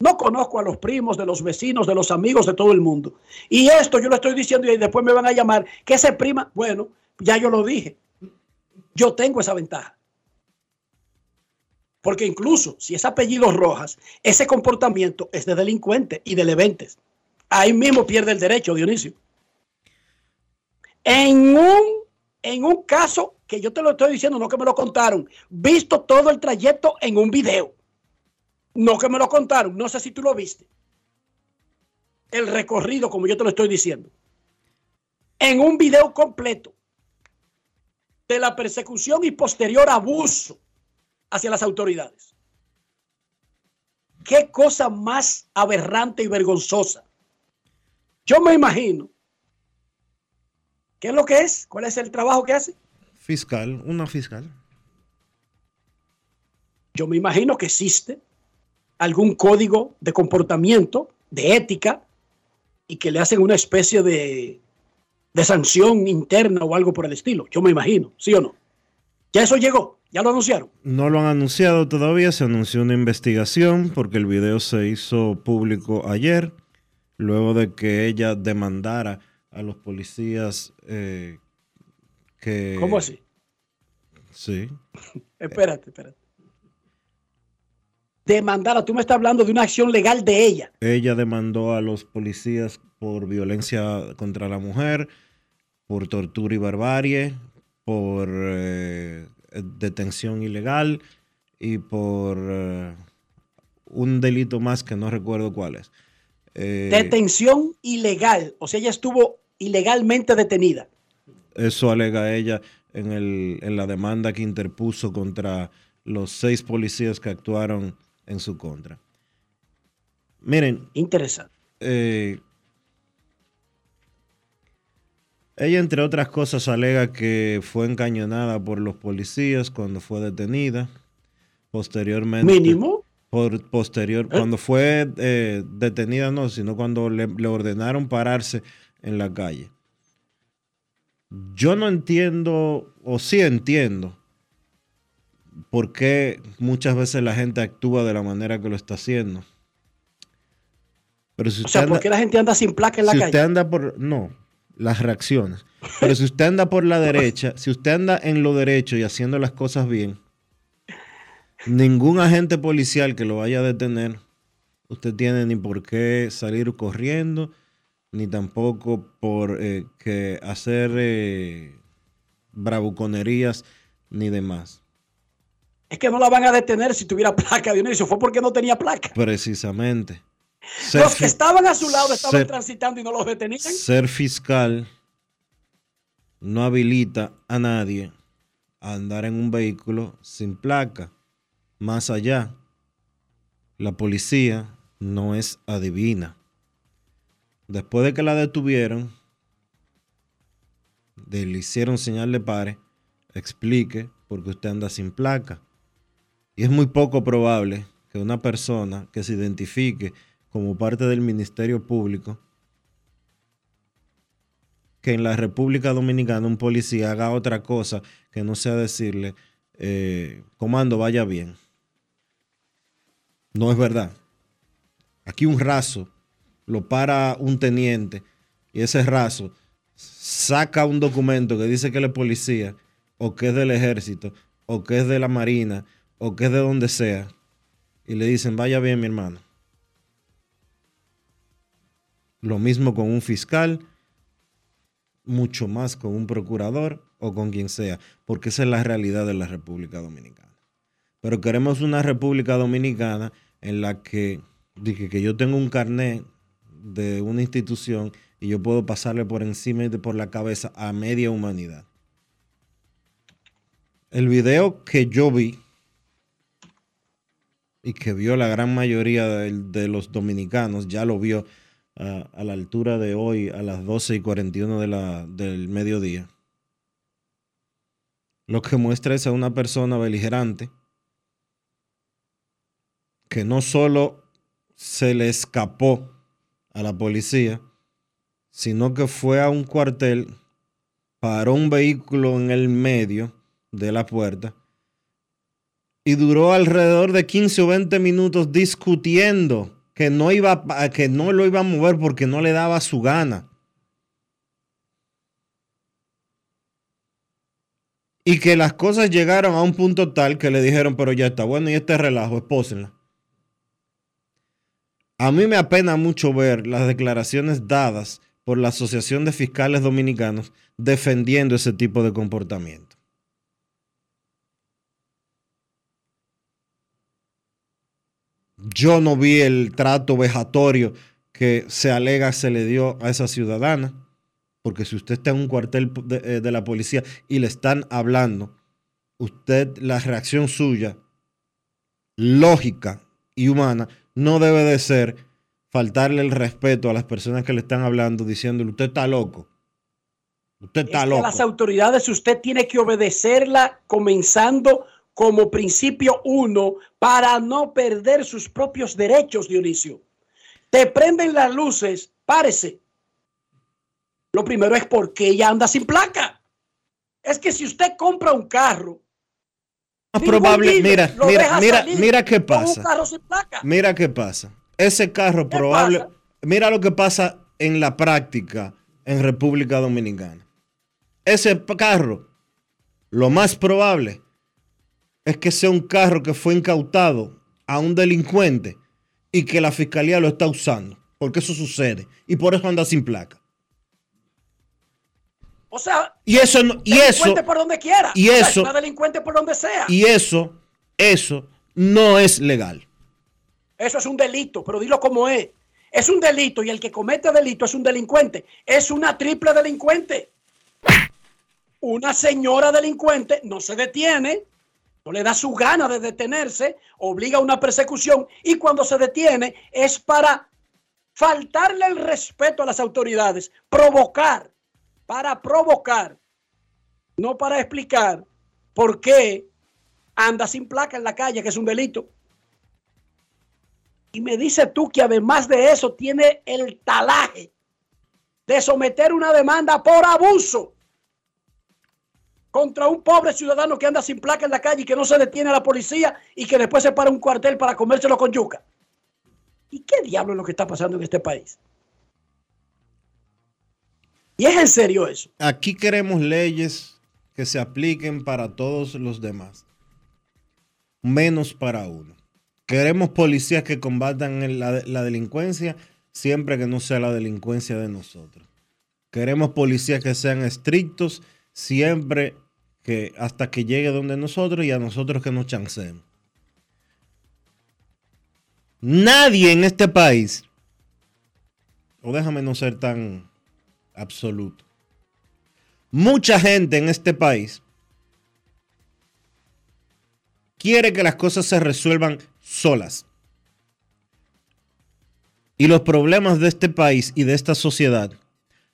Speaker 5: no conozco a los primos, de los vecinos, de los amigos, de todo el mundo. Y esto yo lo estoy diciendo y después me van a llamar que ese prima, bueno, ya yo lo dije. Yo tengo esa ventaja. Porque incluso si es apellido Rojas, ese comportamiento es de delincuente y de leventes. Ahí mismo pierde el derecho, Dionisio. En un, en un caso que yo te lo estoy diciendo, no que me lo contaron, visto todo el trayecto en un video. No que me lo contaron, no sé si tú lo viste. El recorrido, como yo te lo estoy diciendo. En un video completo de la persecución y posterior abuso hacia las autoridades. Qué cosa más aberrante y vergonzosa. Yo me imagino. ¿Qué es lo que es? ¿Cuál es el trabajo que hace?
Speaker 3: Fiscal, una fiscal.
Speaker 5: Yo me imagino que existe algún código de comportamiento, de ética, y que le hacen una especie de, de sanción interna o algo por el estilo. Yo me imagino, ¿sí o no? Ya eso llegó, ya lo anunciaron.
Speaker 3: No lo han anunciado todavía, se anunció una investigación porque el video se hizo público ayer, luego de que ella demandara a los policías eh, que...
Speaker 5: ¿Cómo así?
Speaker 3: Sí. (laughs)
Speaker 5: espérate, espérate. Demandara, tú me estás hablando de una acción legal de ella.
Speaker 3: Ella demandó a los policías por violencia contra la mujer, por tortura y barbarie, por eh, detención ilegal y por eh, un delito más que no recuerdo cuál es. Eh,
Speaker 5: Detención ilegal, o sea, ella estuvo ilegalmente detenida.
Speaker 3: Eso alega ella en, el, en la demanda que interpuso contra los seis policías que actuaron en su contra. Miren.
Speaker 5: Interesante.
Speaker 3: Eh, ella, entre otras cosas, alega que fue encañonada por los policías cuando fue detenida. Posteriormente.
Speaker 5: Mínimo.
Speaker 3: Por, posterior,
Speaker 5: ¿Eh?
Speaker 3: cuando fue eh, detenida, no, sino cuando le, le ordenaron pararse en la calle. Yo no entiendo, o sí entiendo, por qué muchas veces la gente actúa de la manera que lo está haciendo. Pero si
Speaker 5: O sea, ¿por qué la gente anda sin placa en la
Speaker 3: si
Speaker 5: calle?
Speaker 3: usted anda por. No, las reacciones. Pero si usted anda por la (laughs) derecha, si usted anda en lo derecho y haciendo las cosas bien, ningún agente policial que lo vaya a detener, usted tiene ni por qué salir corriendo, ni tampoco por eh, que hacer eh, bravuconerías ni demás.
Speaker 5: Es que no la van a detener si tuviera (laughs) placa, Dionisio. Fue porque no tenía placa.
Speaker 3: Precisamente. Ser
Speaker 5: Los que estaban a su lado estaban
Speaker 3: ser-
Speaker 5: transitando y no los detenían.
Speaker 3: Ser fiscal no habilita a nadie a andar en un vehículo sin placa. Más allá, la policía no es adivina. Después de que la detuvieron, de- le hicieron señal de pare, explique por qué usted anda sin placa. Y es muy poco probable que una persona que se identifique como parte del Ministerio Público, que en la República Dominicana un policía haga otra cosa que no sea decirle, eh, comando, vaya bien. No es verdad. Aquí un raso lo para un teniente y ese raso saca un documento que dice que él es policía o que es del ejército o que es de la marina o que es de donde sea y le dicen vaya bien mi hermano. Lo mismo con un fiscal, mucho más con un procurador o con quien sea, porque esa es la realidad de la República Dominicana. Pero queremos una República Dominicana en la que Dije que yo tengo un carnet de una institución y yo puedo pasarle por encima y de por la cabeza a media humanidad. El video que yo vi y que vio la gran mayoría de, los dominicanos, ya lo vio a, a la altura de hoy, a las 12 y 41 de la, del mediodía. Lo que muestra es a una persona beligerante que no solo se le escapó a la policía, sino que fue a un cuartel, paró un vehículo en el medio de la puerta y duró alrededor de 15 o 20 minutos discutiendo que no, iba, que no lo iba a mover porque no le daba su gana. Y que las cosas llegaron a un punto tal que le dijeron, pero ya está bueno y este relajo, espósenla. A mí me apena mucho ver las declaraciones dadas por la Asociación de Fiscales Dominicanos defendiendo ese tipo de comportamiento. Yo no vi el trato vejatorio que se alega se le dio a esa ciudadana, porque si usted está en un cuartel de, eh, de la policía y le están hablando, usted, la reacción suya, lógica y humana, no debe de ser faltarle el respeto a las personas que le están hablando diciéndole, usted está loco. Usted
Speaker 5: Es
Speaker 3: está
Speaker 5: que a
Speaker 3: loco.
Speaker 5: las autoridades usted tiene que obedecerla comenzando como principio uno para no perder sus propios derechos, Dionisio. Te prenden las luces, párese. Lo primero es porque ella anda sin placa. Es que si usted compra un carro,
Speaker 3: Más
Speaker 5: ningún
Speaker 3: probable, mira, mira, mira, mira qué
Speaker 5: un
Speaker 3: pasa.
Speaker 5: carro sin placa.
Speaker 3: Mira qué pasa. Ese carro probable.
Speaker 5: pasa?
Speaker 3: Mira lo que pasa en la práctica en República Dominicana. Ese carro, lo más probable es que sea un carro que fue incautado a un delincuente y que la fiscalía lo está usando. Porque eso sucede. Y por eso anda sin placa.
Speaker 5: O sea,
Speaker 3: Y eso no- y eso,
Speaker 5: por donde quiera.
Speaker 3: y
Speaker 5: O sea, es
Speaker 3: eso-
Speaker 5: delincuente por donde sea.
Speaker 3: y eso, eso no es legal.
Speaker 5: Eso es un delito, pero dilo como es. Es un delito y el que comete delito es un delincuente. Es una triple delincuente. Una señora delincuente no se detiene, no le da su gana de detenerse, obliga a una persecución y cuando se detiene es para faltarle el respeto a las autoridades, provocar, para provocar, no para explicar por qué anda sin placa en la calle, que es un delito. Y me dice tú que además de eso tiene el talaje de someter una demanda por abuso contra un pobre ciudadano que anda sin placa en la calle y que no se detiene a la policía y que después se para un cuartel para comérselo con yuca. ¿Y qué diablo es lo que está pasando en este país? Y es en serio eso.
Speaker 3: Aquí queremos leyes que se apliquen para todos los demás, menos para uno. Queremos policías que combatan la delincuencia siempre que no sea la delincuencia de nosotros. Queremos policías que sean estrictos siempre que hasta que llegue donde nosotros y a nosotros que nos chancemos. Nadie en este país, o déjame no ser tan absoluto, mucha gente en este país quiere que las cosas se resuelvan solas. Y los problemas de este país y de esta sociedad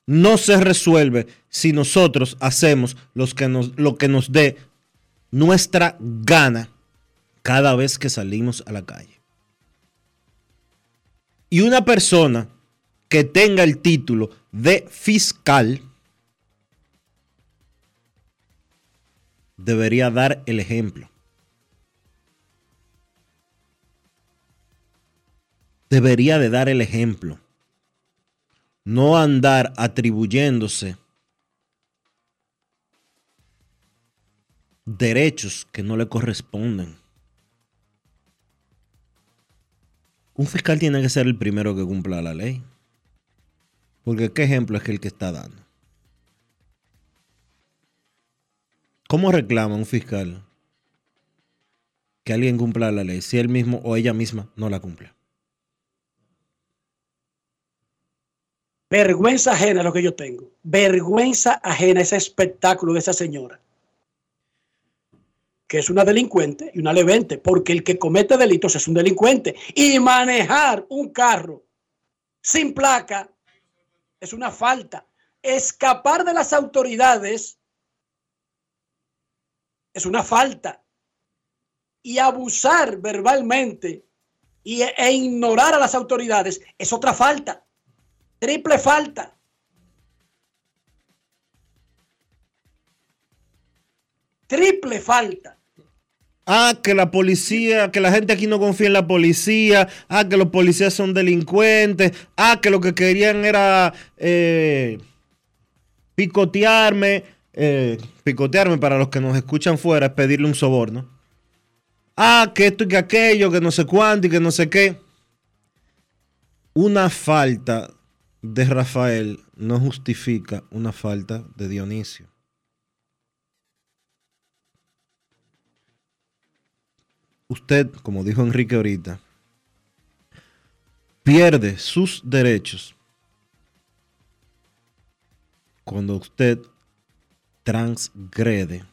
Speaker 3: no se resuelve si nosotros hacemos los que nos, lo que nos dé nuestra gana cada vez que salimos a la calle. Y una persona que tenga el título de fiscal debería dar el ejemplo. Debería de dar el ejemplo. No andar atribuyéndose derechos que no le corresponden. Un fiscal tiene que ser el primero que cumpla la ley. Porque ¿qué ejemplo es el que está dando? ¿Cómo reclama un fiscal que alguien cumpla la ley si él mismo o ella misma no la cumple?
Speaker 5: Vergüenza ajena lo que yo tengo. Vergüenza ajena ese espectáculo de esa señora. Que es una delincuente y una levente, porque el que comete delitos es un delincuente. Y manejar un carro sin placa es una falta. Escapar de las autoridades es una falta. Y abusar verbalmente y, e ignorar a las autoridades es otra falta. Triple falta. Triple falta.
Speaker 3: Ah, que la policía, que la gente aquí no confía en la policía. Ah, que los policías son delincuentes. Ah, que lo que querían era eh, picotearme. Eh, picotearme para los que nos escuchan fuera es pedirle un soborno. Ah, que esto y que aquello, que no sé cuánto y que no sé qué. Una falta de Rafael no justifica una falta de Dionisio. Usted, como dijo Enrique ahorita, pierde sus derechos cuando usted transgrede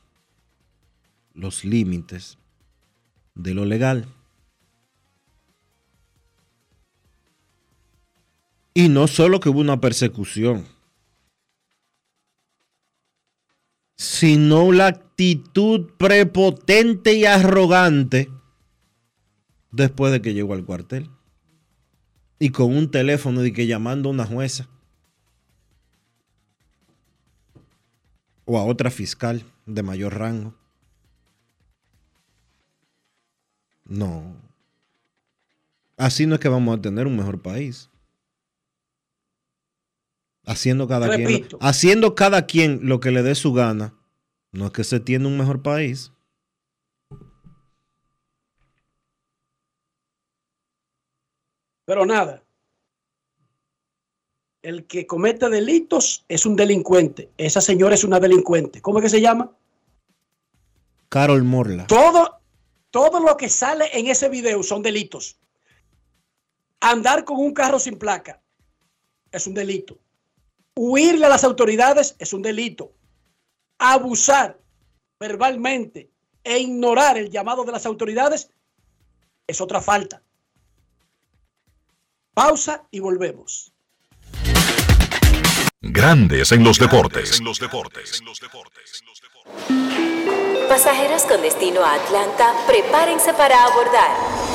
Speaker 3: los límites de lo legal. Y no solo que hubo una persecución, sino la actitud prepotente y arrogante después de que llegó al cuartel. Y con un teléfono de que llamando a una jueza. O a otra fiscal de mayor rango. No. Así no es que vamos a tener un mejor país. Haciendo cada quien haciendo cada quien lo que le dé su gana. No es que se tiene un mejor país.
Speaker 5: Pero nada. El que comete delitos es un delincuente. Esa señora es una delincuente. ¿Cómo es que se llama?
Speaker 3: Carol Morla.
Speaker 5: Todo, todo lo que sale en ese video son delitos. Andar con un carro sin placa es un delito. Huirle a las autoridades es un delito. Abusar verbalmente e ignorar el llamado de las autoridades es otra falta. Pausa y volvemos.
Speaker 2: Grandes en los deportes.
Speaker 11: Pasajeros con destino a Atlanta, prepárense para abordar.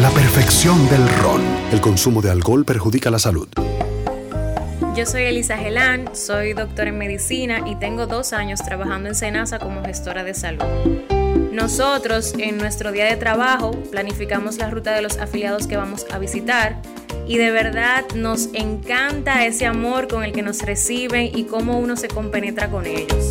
Speaker 12: la perfección del ron. El consumo de alcohol perjudica la salud.
Speaker 13: Yo soy Elisa Gelán, soy doctora en medicina y tengo dos años trabajando en Senasa como gestora de salud. Nosotros en nuestro día de trabajo planificamos la ruta de los afiliados que vamos a visitar y de verdad nos encanta ese amor con el que nos reciben y cómo uno se compenetra con ellos.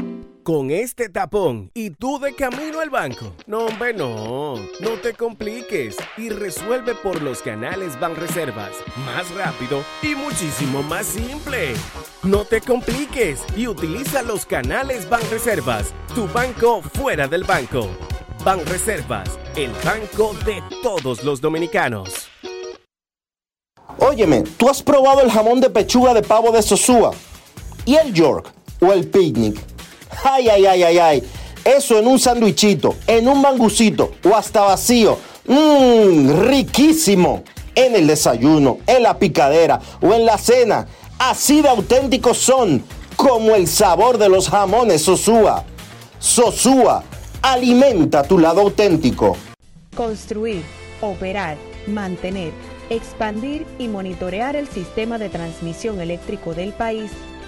Speaker 14: Con este tapón y tú de camino al banco. No, hombre, no. No te compliques y resuelve por los canales Banreservas. Más rápido y muchísimo más simple. No te compliques y utiliza los canales Banreservas. Tu banco fuera del banco. Banreservas, el banco de todos los dominicanos.
Speaker 7: Óyeme, ¿tú has probado el jamón de pechuga de pavo de Sosúa? ¿Y el York? ¿O el picnic? Ay, ay, ay, ay, ay. Eso en un sandwichito, en un mangucito o hasta vacío. Mmm, riquísimo. En el desayuno, en la picadera o en la cena. Así de auténticos son, como el sabor de los jamones Sosúa. Sosúa, alimenta tu lado auténtico.
Speaker 15: Construir, operar, mantener, expandir y monitorear el sistema de transmisión eléctrico del país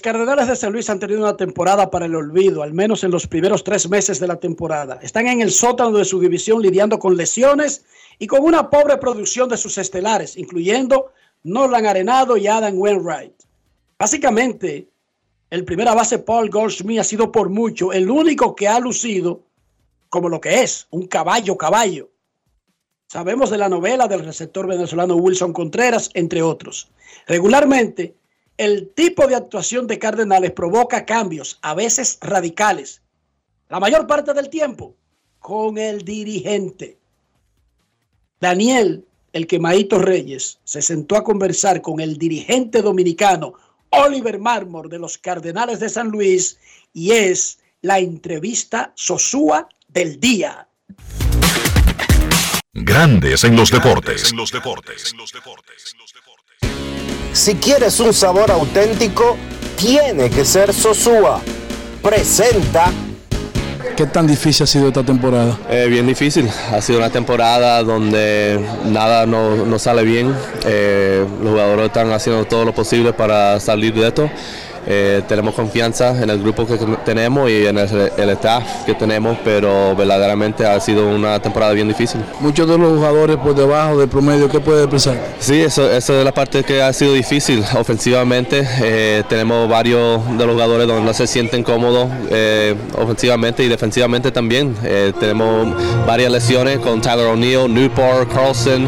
Speaker 5: Los Cardenales de San Luis han tenido una temporada para el olvido, al menos en los primeros tres meses de la temporada. Están en el sótano de su división lidiando con lesiones y con una pobre producción de sus estelares, incluyendo Nolan Arenado y Adam Wainwright. Básicamente, el primera base Paul Goldschmidt ha sido por mucho el único que ha lucido como lo que es, un caballo caballo. Sabemos de la novela del receptor venezolano Wilson Contreras, entre otros. Regularmente, el tipo de actuación de Cardenales provoca cambios, a veces radicales, la mayor parte del tiempo, con el dirigente. Daniel, el quemadito Reyes, se sentó a conversar con el dirigente dominicano Oliver Marmor de los Cardenales de San Luis y es la entrevista Sosúa del día.
Speaker 2: Grandes en los deportes.
Speaker 7: Si quieres un sabor auténtico, tiene que ser Sosúa. Presenta
Speaker 16: ¿Qué tan difícil ha sido esta temporada?
Speaker 17: Eh, bien difícil, ha sido una temporada donde nada no, no sale bien, Eh, los jugadores están haciendo todo lo posible para salir de esto. Eh, tenemos confianza en el grupo que tenemos y en el, el staff que tenemos, pero verdaderamente ha sido una temporada bien difícil.
Speaker 16: Muchos de los jugadores por debajo del promedio, ¿qué puede expresar?
Speaker 17: Sí, eso, eso es la parte que ha sido difícil. Ofensivamente, eh, tenemos varios de los jugadores donde no se sienten cómodos eh, ofensivamente y defensivamente también. Tenemos varias lesiones con Tyler O'Neill, Newport, Carlson,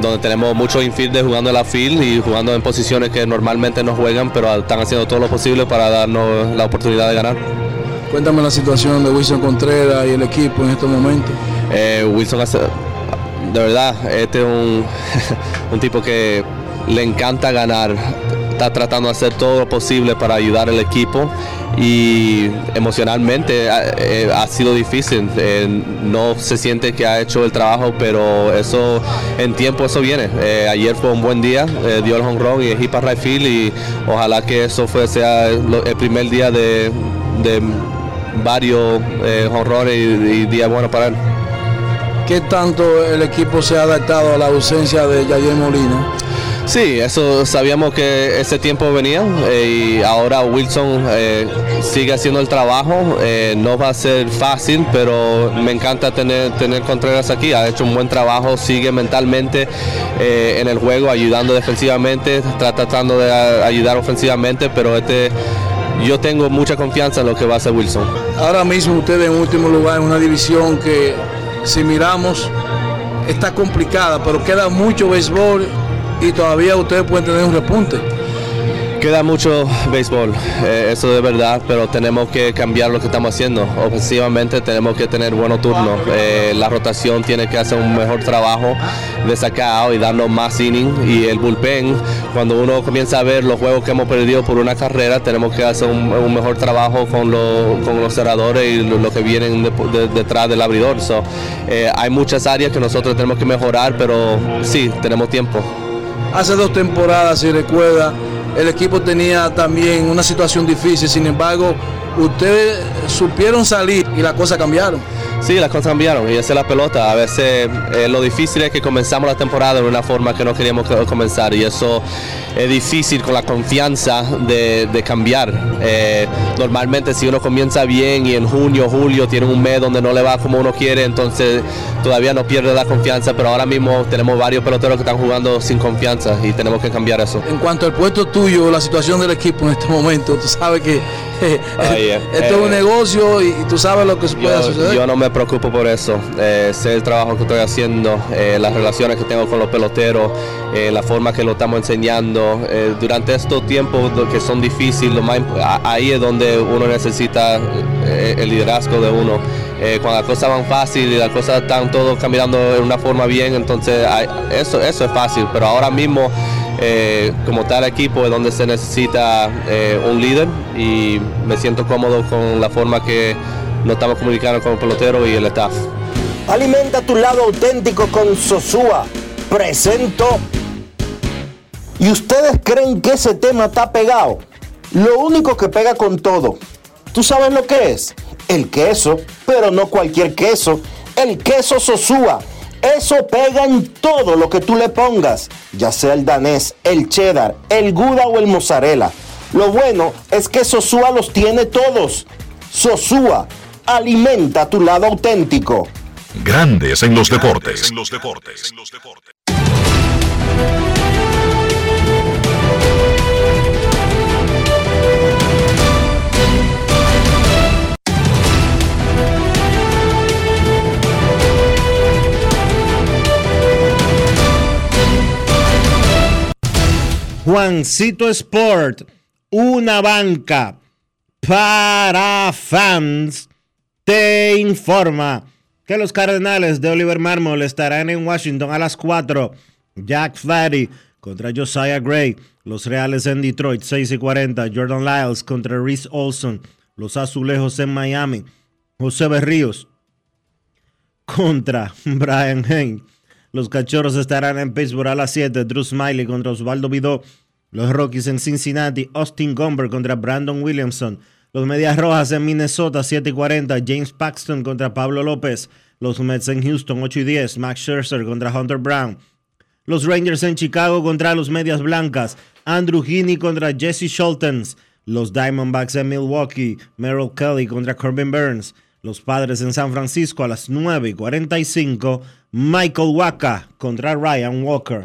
Speaker 17: donde tenemos muchos infielders jugando en la field y jugando en posiciones que normalmente no juegan, pero están haciendo todo lo posible para darnos la oportunidad de ganar.
Speaker 16: Cuéntame la situación de Wilson Contreras y el equipo en estos momentos.
Speaker 17: Eh, Wilson de verdad, este es un, (laughs) un tipo que le encanta ganar. Está tratando de hacer todo lo posible para ayudar al equipo. Y emocionalmente ha, eh, ha sido difícil. Eh, no se siente que ha hecho el trabajo, pero eso en tiempo eso viene. Eh, ayer fue un buen día, eh, dio el honrón y el para right field y ojalá que eso fue, sea el primer día de, varios eh, honrones y, y días buenos para él.
Speaker 16: ¿Qué tanto el equipo se ha adaptado a la ausencia de Yayer Molina?
Speaker 17: Sí, eso sabíamos que ese tiempo venía eh, y ahora Wilson eh, sigue haciendo el trabajo. Eh, no va a ser fácil, pero me encanta tener, tener Contreras aquí. Ha hecho un buen trabajo, sigue mentalmente en el juego, ayudando defensivamente, tratando de ayudar ofensivamente, pero este, yo tengo mucha confianza en lo que va a hacer Wilson.
Speaker 16: Ahora mismo ustedes en último lugar en una división que si miramos está complicada, pero queda mucho béisbol y todavía ustedes pueden tener un repunte.
Speaker 17: Queda mucho béisbol, eh, eso de verdad, pero tenemos que cambiar lo que estamos haciendo. Ofensivamente tenemos que tener buenos turnos. Eh, la rotación tiene que hacer un mejor trabajo de sacar y darnos más inning. Y el bullpen, cuando uno comienza a ver los juegos que hemos perdido por una carrera, tenemos que hacer un, mejor trabajo con, lo- con los cerradores y lo, que vienen de- de- detrás del abridor. Eh, hay muchas áreas que nosotros tenemos que mejorar, pero sí, tenemos tiempo.
Speaker 16: Hace dos temporadas, si recuerda, el equipo tenía también una situación difícil, sin embargo, ustedes supieron salir y las cosas cambiaron.
Speaker 17: Sí, las cosas cambiaron y esa es la pelota. A veces eh, lo difícil es que comenzamos la temporada de una forma que no queríamos que- comenzar y eso es difícil con la confianza de, de cambiar. Eh, normalmente si uno comienza bien y en junio, julio tiene un mes donde no le va como uno quiere, entonces todavía no pierde la confianza, pero ahora mismo tenemos varios peloteros que están jugando sin confianza y tenemos que cambiar eso.
Speaker 16: En cuanto al puesto tuyo, la situación del equipo en este momento, tú sabes que (laughs) eh, esto es un negocio y, y tú sabes lo que puede
Speaker 17: Yo,
Speaker 16: suceder.
Speaker 17: yo no me preocupo por eso. Eh, sé el trabajo que estoy haciendo, eh, las relaciones que tengo con los peloteros, eh, la forma que lo estamos enseñando. Eh, durante estos tiempos que son difíciles, lo más ahí es donde uno necesita eh, el liderazgo de uno. Cuando las cosas van fácil y las cosas están todo caminando de una forma bien, entonces eso, eso es fácil. Pero ahora mismo, como tal equipo, es donde se necesita un líder y me siento cómodo con la forma que nos estamos comunicando con el pelotero y el staff.
Speaker 7: Alimenta tu lado auténtico con Sosúa. Presento. ¿Y ustedes creen que ese tema está pegado? Lo único que pega con todo. ¿Tú sabes lo que es? El queso, pero no cualquier queso. El queso Sosúa. Eso pega en todo lo que tú le pongas, ya sea el danés, el cheddar, el gouda o el mozzarella. Lo bueno es que Sosúa los tiene todos. Sosúa, alimenta tu lado auténtico.
Speaker 2: Grandes en los deportes.
Speaker 3: Juancito Sport, una banca para fans, te informa que los Cardenales de Oliver Marmol estarán en Washington a las 4. Jack Flaherty contra Josiah Gray. Los Reales en Detroit, 6 y 40. Jordan Lyles contra Reese Olson. Los Azulejos en Miami. José Berríos contra (laughs) Brian Hayne. Los Cachorros estarán en Pittsburgh a las 7. Drew Smiley contra Osvaldo Vidó. Los Rockies en Cincinnati. Austin Gomber contra Brandon Williamson. Los Medias Rojas en Minnesota 7 y 40. James Paxton contra Pablo López. Los Mets en Houston 8 y 10. Max Scherzer contra Hunter Brown. Los Rangers en Chicago contra los Medias Blancas. Andrew Heaney contra Jesse Schultens. Los Diamondbacks en Milwaukee. Merrill Kelly contra Corbin Burns. Los Padres en San Francisco a las 9 y 45. Michael Waka contra Ryan Walker.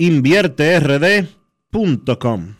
Speaker 3: InvierteRD.com.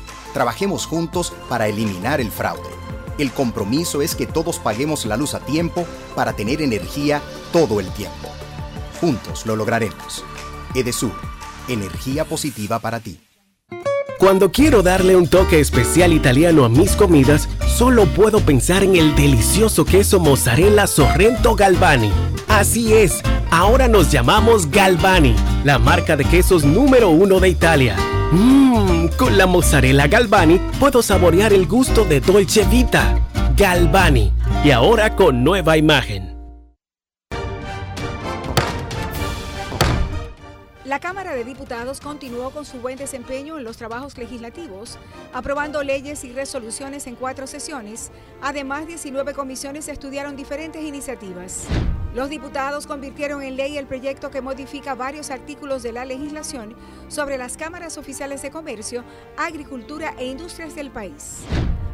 Speaker 18: Trabajemos juntos para eliminar el fraude. El compromiso es que todos paguemos la luz a tiempo para tener energía todo el tiempo. Juntos lo lograremos. Edesur, energía positiva para ti.
Speaker 14: Cuando quiero darle un toque especial italiano a mis comidas, solo puedo pensar en el delicioso queso mozzarella Sorrento Galvani. Así es, ahora nos llamamos Galvani, la marca de quesos número uno de Italia. Mmm, con la mozzarella Galvani puedo saborear el gusto de Dolce Vita. Galvani, y ahora con nueva imagen.
Speaker 19: La Cámara de Diputados continuó con su buen desempeño en los trabajos legislativos, aprobando leyes y resoluciones en cuatro sesiones. Además, 19 comisiones estudiaron diferentes iniciativas. Los diputados convirtieron en ley el proyecto que modifica varios artículos de la legislación sobre las cámaras oficiales de comercio, agricultura e industrias del país.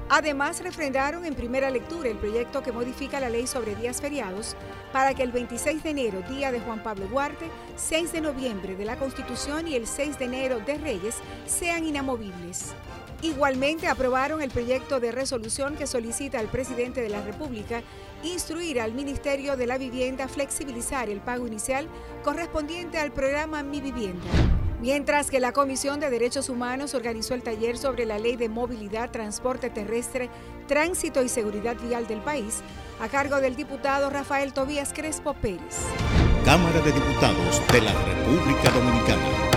Speaker 19: Además, refrendaron en primera lectura el proyecto que modifica la ley sobre días feriados para que el 26 de enero, día de Juan Pablo Duarte, 6 de noviembre de la Constitución y el 6 de enero de Reyes sean inamovibles. Igualmente aprobaron el proyecto de resolución que solicita al presidente de la República instruir al Ministerio de la Vivienda flexibilizar el pago inicial correspondiente al programa Mi Vivienda. Mientras que la Comisión de Derechos Humanos organizó el taller sobre la Ley de Movilidad, Transporte Terrestre, Tránsito y Seguridad Vial del país, a cargo del diputado Rafael Tobías Crespo Pérez.
Speaker 20: Cámara de Diputados de la República Dominicana.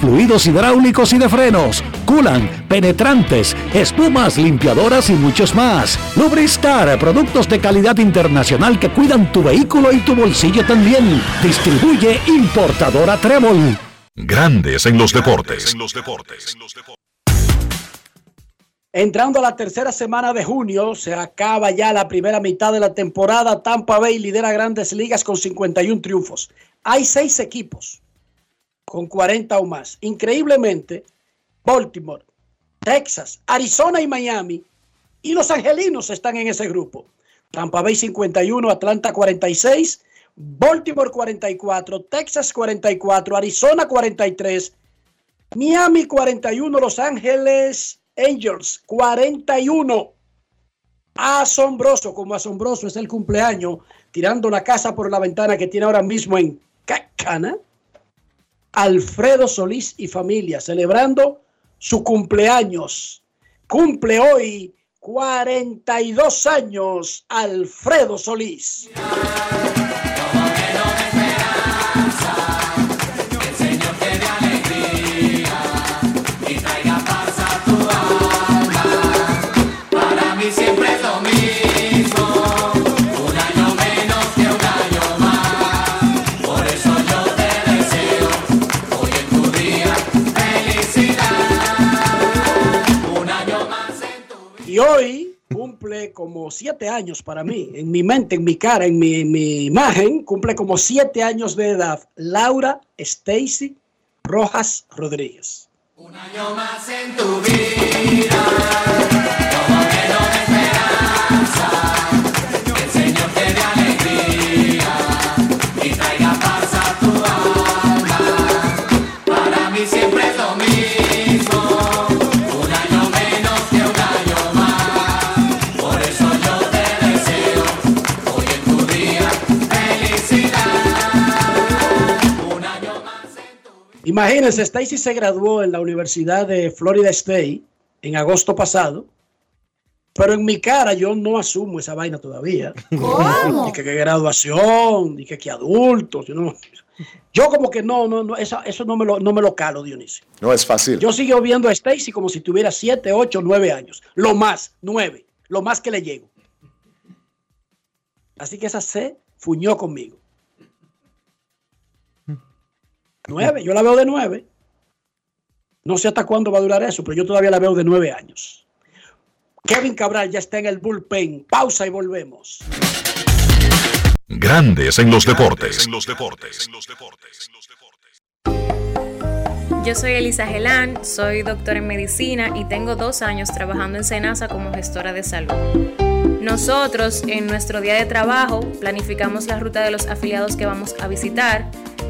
Speaker 21: fluidos hidráulicos y de frenos, culan, penetrantes, espumas, limpiadoras y muchos más. Lubristar, productos de calidad internacional que cuidan tu vehículo y tu bolsillo también. Distribuye importadora Trébol.
Speaker 2: Grandes en los deportes.
Speaker 5: Entrando a la tercera semana de junio, se acaba ya la primera mitad de la temporada. Tampa Bay lidera grandes ligas con 51 triunfos. Hay seis equipos con 40 o más. Increíblemente, Baltimore, Texas, Arizona y Miami y los angelinos están en ese grupo. Tampa Bay 51, Atlanta 46, Baltimore 44, Texas 44, Arizona 43, Miami 41, Los Ángeles Angels 41. Asombroso, como asombroso es el cumpleaños, tirando la casa por la ventana que tiene ahora mismo en Cacana. Alfredo Solís y familia, celebrando su cumpleaños. Cumple hoy 42 años Alfredo Solís. Hoy cumple como siete años para mí, en mi mente, en mi cara, en mi, en mi imagen, cumple como siete años de edad Laura Stacy Rojas Rodríguez.
Speaker 4: Un año más en tu vida,
Speaker 5: Imagínense, Stacy se graduó en la Universidad de Florida State en agosto pasado, pero en mi cara yo no asumo esa vaina todavía.
Speaker 4: ¿Cómo?
Speaker 5: Ni que, que graduación, ni que, que adultos. Yo, no- yo como que no, no, no esa- eso no me, lo, no me lo calo, Dionisio.
Speaker 22: No es fácil.
Speaker 5: Yo sigo viendo a Stacy como si tuviera 7, 8, 9 años. Lo más, 9. Lo más que le llego. Así que esa se fuñó conmigo. 9, yo la veo de 9. No sé hasta cuándo va a durar eso, pero yo todavía la veo de 9 años. Kevin Cabral ya está en el bullpen. Pausa y volvemos.
Speaker 2: Grandes en los deportes.
Speaker 13: Yo soy Elisa Gelán, soy doctora en medicina y tengo dos años trabajando en Senasa como gestora de salud. Nosotros en nuestro día de trabajo planificamos la ruta de los afiliados que vamos a visitar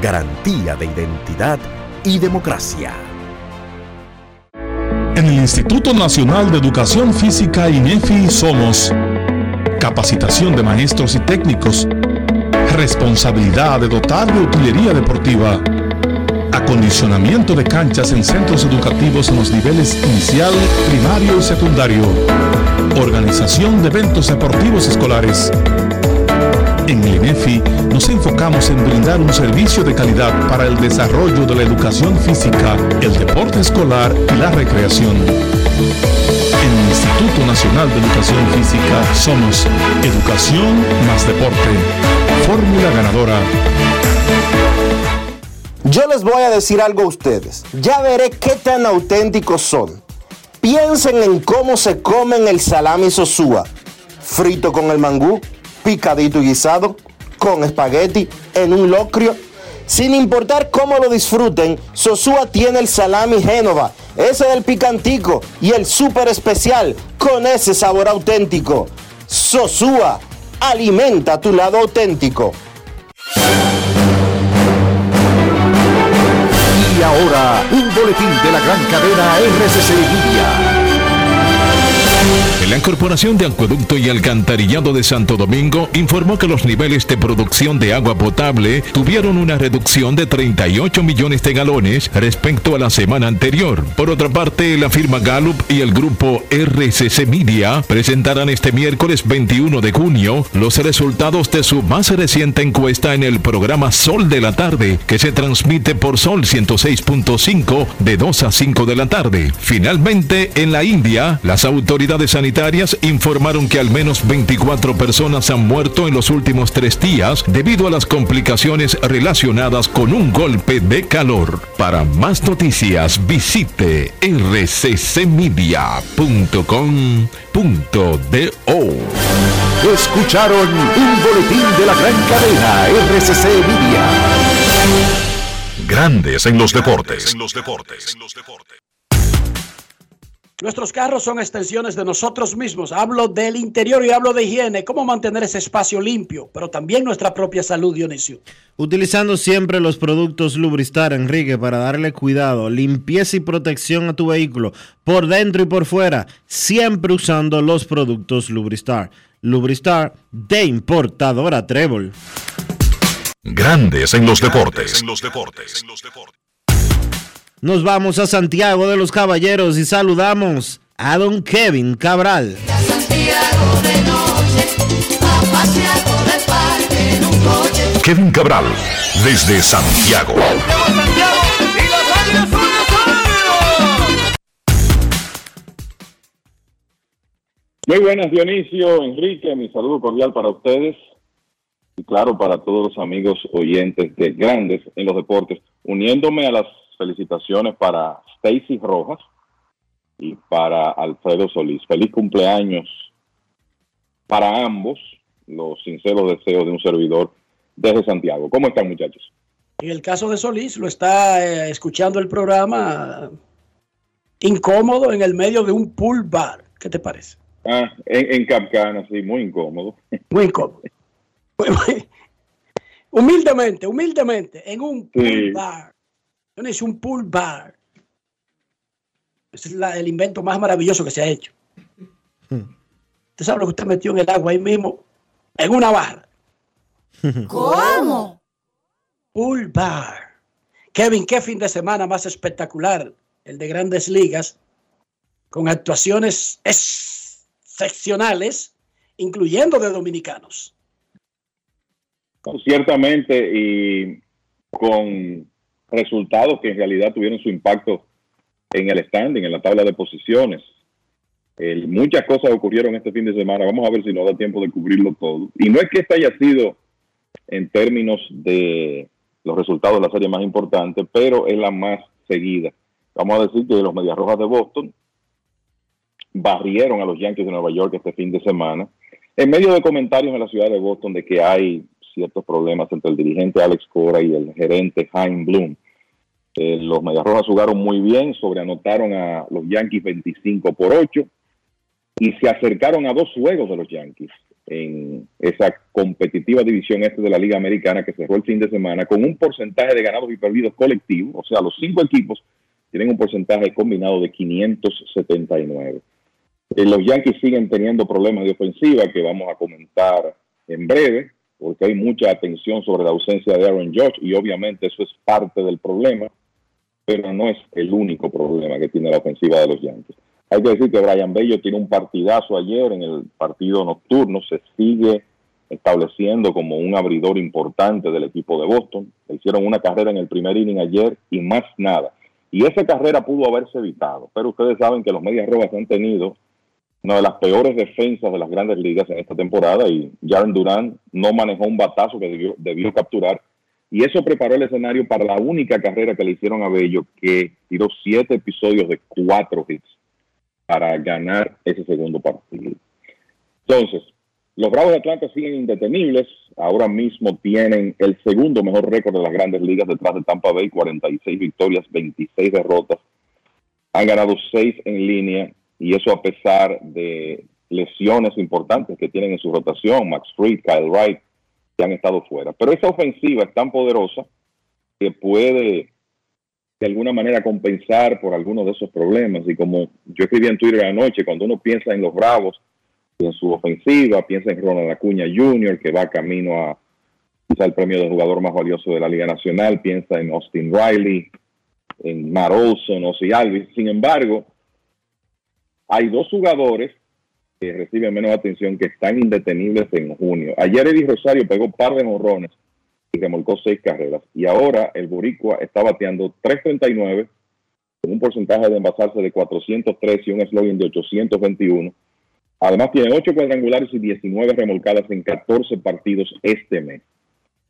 Speaker 18: Garantía de identidad y democracia.
Speaker 23: En el Instituto Nacional de Educación Física INEFI somos capacitación de maestros y técnicos, responsabilidad de dotar de utilería deportiva, acondicionamiento de canchas en centros educativos en los niveles inicial, primario y secundario, organización de eventos deportivos escolares. En el INEFI nos enfocamos en brindar un servicio de calidad para el desarrollo de la educación física, el deporte escolar y la recreación. En el Instituto Nacional de Educación Física somos Educación más Deporte. Fórmula ganadora.
Speaker 7: Yo les voy a decir algo a ustedes. Ya veré qué tan auténticos son. Piensen en cómo se comen el salami sosúa. Frito con el mangú, picadito y guisado, con espagueti, en un locrio. Sin importar cómo lo disfruten, Sosúa tiene el salami Génova, ese del picantico y el súper especial con ese sabor auténtico. Sosúa, alimenta tu lado auténtico.
Speaker 24: Y ahora, un boletín de la gran cadena RCC Media.
Speaker 25: La Corporación de Acueducto y Alcantarillado de Santo Domingo informó que los niveles de producción de agua potable tuvieron una reducción de 38 millones de galones respecto a la semana anterior. Por otra parte, la firma Gallup y el grupo RCC Media presentarán este miércoles 21 de junio los resultados de su más reciente encuesta en el programa Sol de la Tarde, que se transmite por Sol 106.5 de 2 a 5 de la tarde. Finalmente, en la India, las autoridades sanitarias sanitarias informaron que al menos 24 personas han muerto en los últimos tres días debido a las complicaciones relacionadas con un golpe de calor. Para más noticias visite rccmedia.com.do.
Speaker 24: Escucharon un boletín de la gran cadena RCC Media.
Speaker 2: Grandes en los deportes.
Speaker 5: Nuestros carros son extensiones de nosotros mismos. Hablo del interior y hablo de higiene, cómo mantener ese espacio limpio, pero también nuestra propia salud, Dionisio.
Speaker 3: Utilizando siempre los productos Lubristar, Enrique, para darle cuidado, limpieza y protección a tu vehículo, por dentro y por fuera, siempre usando los productos Lubristar. Lubristar de importadora Trébol.
Speaker 2: Grandes en los deportes.
Speaker 3: Nos vamos a Santiago de los Caballeros y saludamos a don Kevin Cabral.
Speaker 2: Kevin Cabral, desde Santiago.
Speaker 22: Muy buenas, Dionisio, Enrique, mi saludo cordial para ustedes y claro, para todos los amigos oyentes de Grandes en los Deportes, uniéndome a las felicitaciones para Stacy Rojas y para Alfredo Solís. Feliz cumpleaños para ambos, los sinceros deseos de un servidor desde Santiago. ¿Cómo están, muchachos?
Speaker 5: En el caso de Solís, lo está eh, escuchando el programa incómodo en el medio de un pool bar. ¿Qué te parece?
Speaker 22: Ah, en, en Capcana, sí, muy incómodo. (laughs)
Speaker 5: Muy incómodo. (laughs) humildemente, humildemente, en un pool bar. Yo necesito un pool bar. Ese es la- el invento más maravilloso que se ha hecho. Usted sabe lo que usted metió en el agua ahí mismo, en una barra. (laughs)
Speaker 4: ¿Cómo?
Speaker 5: Pool bar. Kevin, qué fin de semana más espectacular, el de grandes ligas, con actuaciones excepcionales, incluyendo de dominicanos.
Speaker 22: No, Ciertamente, y con resultados que en realidad tuvieron su impacto en el standing, en la tabla de posiciones. Muchas cosas ocurrieron este fin de semana. Vamos a ver si nos da tiempo de cubrirlo todo. Y no es que este haya sido en términos de los resultados de la serie más importante, pero es la más seguida. Vamos a decir que los Medias Rojas de Boston barrieron a los Yankees de Nueva York este fin de semana, en medio de comentarios en la ciudad de Boston de que hay ciertos problemas entre el dirigente Alex Cora y el gerente Jaime Bloom. Eh, los Medias Rojas jugaron muy bien, sobreanotaron a los Yankees 25 por 8 y se acercaron a dos juegos de los Yankees en esa competitiva división este de la Liga Americana que cerró el fin de semana con un porcentaje de ganados y perdidos colectivo, o sea, los cinco equipos tienen un porcentaje combinado de 579. Eh, los Yankees siguen teniendo problemas de ofensiva que vamos a comentar en breve, porque hay mucha atención sobre la ausencia de Aaron Judge y obviamente eso es parte del problema, pero no es el único problema que tiene la ofensiva de los Yankees. Hay que decir que Brian Bello tiene un partidazo ayer en el partido nocturno, se sigue estableciendo como un abridor importante del equipo de Boston. Hicieron una carrera en el primer inning ayer y más nada. Y esa carrera pudo haberse evitado, pero ustedes saben que los Medias Rojas han tenido una de las peores defensas de las grandes ligas en esta temporada y Jaren Durán no manejó un batazo que debió, debió capturar y eso preparó el escenario para la única carrera que le hicieron a Bello que tiró siete episodios de cuatro hits para ganar ese segundo partido. Entonces, los Bravos de Atlanta siguen indetenibles. Ahora mismo tienen el segundo mejor récord de las grandes ligas detrás de Tampa Bay, 46 victorias, 26 derrotas. Han ganado 6 en línea y eso a pesar de lesiones importantes que tienen en su rotación, Max Fried, Kyle Wright, que han estado fuera. Pero esa ofensiva es tan poderosa que puede de alguna manera compensar por algunos de esos problemas. Y como yo escribí en Twitter anoche, cuando uno piensa en los Bravos y en su ofensiva, piensa en Ronald Acuña Jr., que va camino a quizá el premio de jugador más valioso de la Liga Nacional, piensa en Austin Riley, en Matt Olson, Ozzy Alvis. Sin embargo, hay dos jugadores que reciben menos atención que están indetenibles en junio. Ayer Eddie Rosario pegó un par de morrones y remolcó seis carreras. Y ahora el Boricua está bateando 339 con un porcentaje de envasarse de 403 y un slogan de 821. Además tiene 8 cuadrangulares y 19 remolcadas en 14 partidos este mes,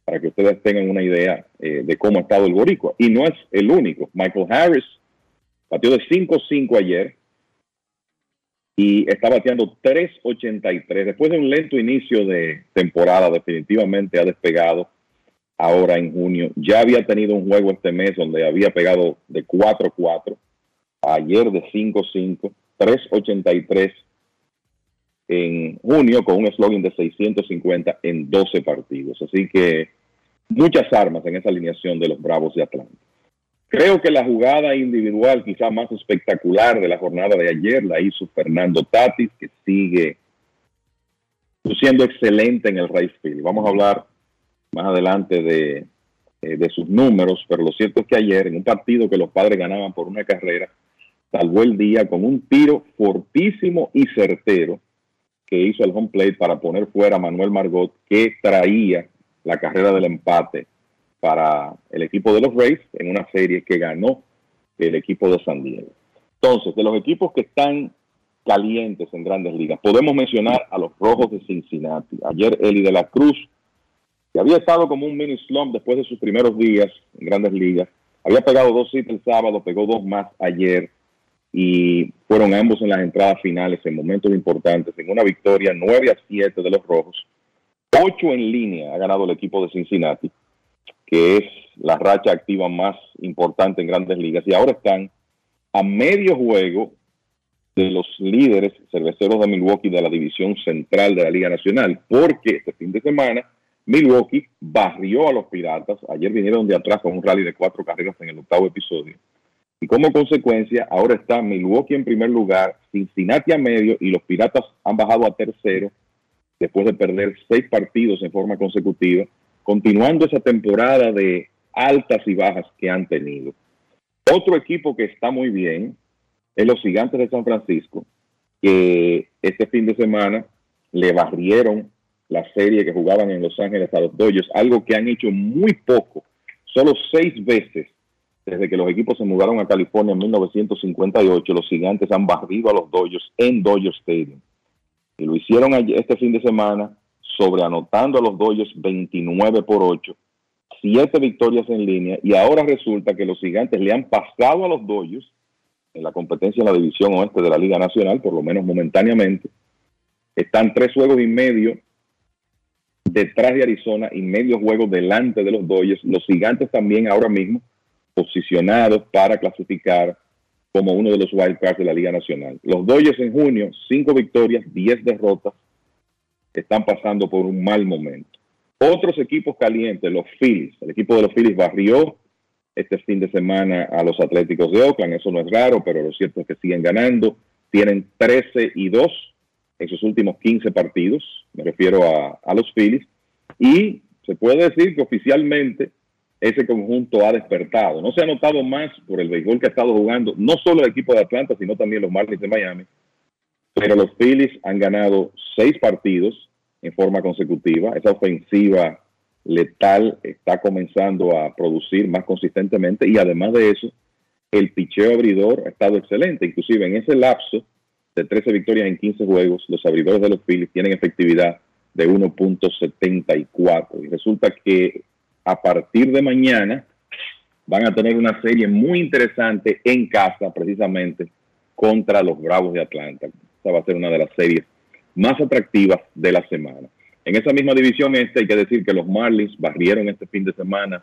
Speaker 22: para que ustedes tengan una idea eh, de cómo ha estado el boricua. Y no es el único. Michael Harris batió de 5-5 ayer y está bateando 3.83. Después de un lento inicio de temporada, definitivamente ha despegado ahora en junio. Ya había tenido un juego este mes donde había pegado de 4-4, ayer de 5-5, 3.83 en junio con un slogan de 650 en 12 partidos. Así que muchas armas en esa alineación de los Bravos de Atlanta. Creo que la jugada individual quizá más espectacular de la jornada de ayer la hizo Fernando Tatis, que sigue siendo excelente en el right field. Vamos a hablar más adelante de, eh, de sus números, pero lo cierto es que ayer, en un partido que los padres ganaban por una carrera, salvó el día con un tiro fortísimo y certero que hizo el home plate para poner fuera a Manuel Margot, que traía la carrera del empate para el equipo de los Rays en una serie que ganó el equipo de San Diego. Entonces, de los equipos que están calientes en grandes ligas, podemos mencionar a los Rojos de Cincinnati. Ayer Eli de la Cruz, que había estado como un mini slump después de sus primeros días en grandes ligas, había pegado dos hits el sábado, pegó dos más ayer y fueron ambos en las entradas finales en momentos importantes, en una victoria 9 a 7 de los Rojos. 8 en línea ha ganado el equipo de Cincinnati que es la racha activa más importante en grandes ligas. Y ahora están a medio juego de los líderes cerveceros de Milwaukee de la división central de la Liga Nacional, porque este fin de semana Milwaukee barrió a los Piratas. Ayer vinieron de atrás con un rally de cuatro carreras en el octavo episodio. Y como consecuencia, ahora está Milwaukee en primer lugar, Cincinnati a medio y los Piratas han bajado a tercero después de perder seis partidos en forma consecutiva continuando esa temporada de altas y bajas que han tenido. Otro equipo que está muy bien es los Gigantes de San Francisco, que este fin de semana le barrieron la serie que jugaban en Los Ángeles a los Dodgers, algo que han hecho muy poco, solo seis veces desde que los equipos se mudaron a California en 1958, los gigantes han barrido a los Dodgers en Dodger Stadium. Y lo hicieron este fin de semana sobreanotando a los Dodgers 29 por 8, siete victorias en línea y ahora resulta que los gigantes le han pasado a los Dodgers en la competencia en la división oeste de la Liga Nacional, por lo menos momentáneamente. Están tres juegos y medio detrás de Arizona y medio juego delante de los Dodgers. Los gigantes también ahora mismo posicionados para clasificar como uno de los wildcards de la Liga Nacional. Los Dodgers en junio, cinco victorias, diez derrotas, están pasando por un mal momento. Otros equipos calientes, los Phillies, el equipo de los Phillies barrió este fin de semana a los Atléticos de Oakland, eso no es raro, pero lo cierto es que siguen ganando, tienen 13 y 2 en sus últimos 15 partidos, me refiero a, a los Phillies, y se puede decir que oficialmente ese conjunto ha despertado. No se ha notado más por el béisbol que ha estado jugando, no solo el equipo de Atlanta, sino también los Marlins de Miami, pero los Phillies han ganado seis partidos en forma consecutiva. Esa ofensiva letal está comenzando a producir más consistentemente y además de eso, el picheo abridor ha estado excelente. Inclusive en ese lapso de 13 victorias en 15 juegos, los abridores de los Phillies tienen efectividad de 1.74. Y resulta que a partir de mañana van a tener una serie muy interesante en casa, precisamente contra los Bravos de Atlanta va a ser una de las series más atractivas de la semana. En esa misma división este hay que decir que los Marlins barrieron este fin de semana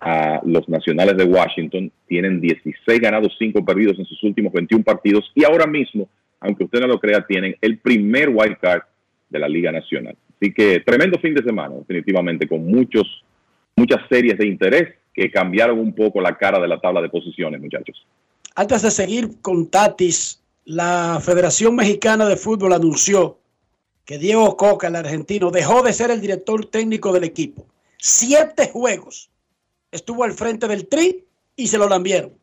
Speaker 22: a los Nacionales de Washington. Tienen 16 ganados, 5 perdidos en sus últimos 21 partidos y ahora mismo, aunque usted no lo crea, tienen el primer wild card de la Liga Nacional. Así que tremendo fin de semana, definitivamente, con muchos, muchas series de interés que cambiaron un poco la cara de la tabla de posiciones, muchachos.
Speaker 5: Antes de seguir con Tatis, la Federación Mexicana de Fútbol anunció que Diego Coca, el argentino, dejó de ser el director técnico del equipo. Siete juegos estuvo al frente del Tri y se lo lambieron.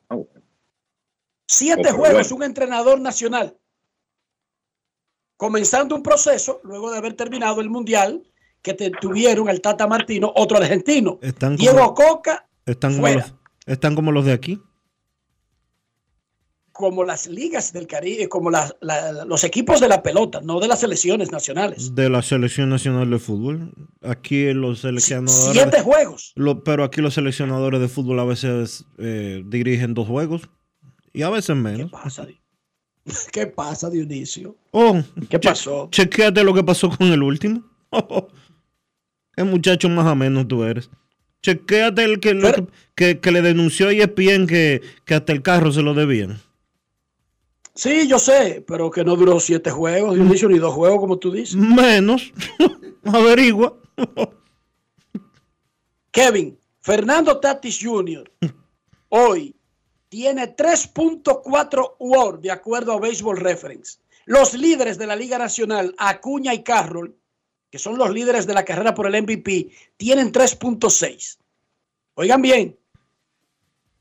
Speaker 5: Siete juegos, un entrenador nacional. Comenzando un proceso, luego de haber terminado el Mundial, que tuvieron al Tata Martino, otro argentino. Diego Coca,
Speaker 3: están, como los, están como los de aquí.
Speaker 5: Como las ligas del Caribe, como la- los equipos de la pelota, no de las selecciones nacionales.
Speaker 3: De la Selección Nacional de Fútbol. Aquí los seleccionadores.
Speaker 5: Siete juegos.
Speaker 3: Lo- pero aquí los seleccionadores de fútbol a veces eh, dirigen dos juegos y a veces menos. (laughs)
Speaker 5: ¿Qué pasa, Dionisio?
Speaker 3: Oh,
Speaker 5: ¿Qué
Speaker 3: che-
Speaker 5: pasó?
Speaker 3: Chequéate lo que pasó con el último. (laughs) Qué muchacho más o menos tú eres. Chequéate el que, que- que le denunció a ESPN que, que hasta el carro se lo debían.
Speaker 5: Sí, yo sé, pero que no duró siete juegos, Dionisio, ni dos juegos, como tú dices.
Speaker 3: Menos. (laughs) Averigua.
Speaker 5: Kevin, Fernando Tatis Jr. hoy tiene 3.4 WAR de acuerdo a Baseball Reference. Los líderes de la Liga Nacional, Acuña y Carroll, que son los líderes de la carrera por el MVP, tienen 3.6. Oigan bien,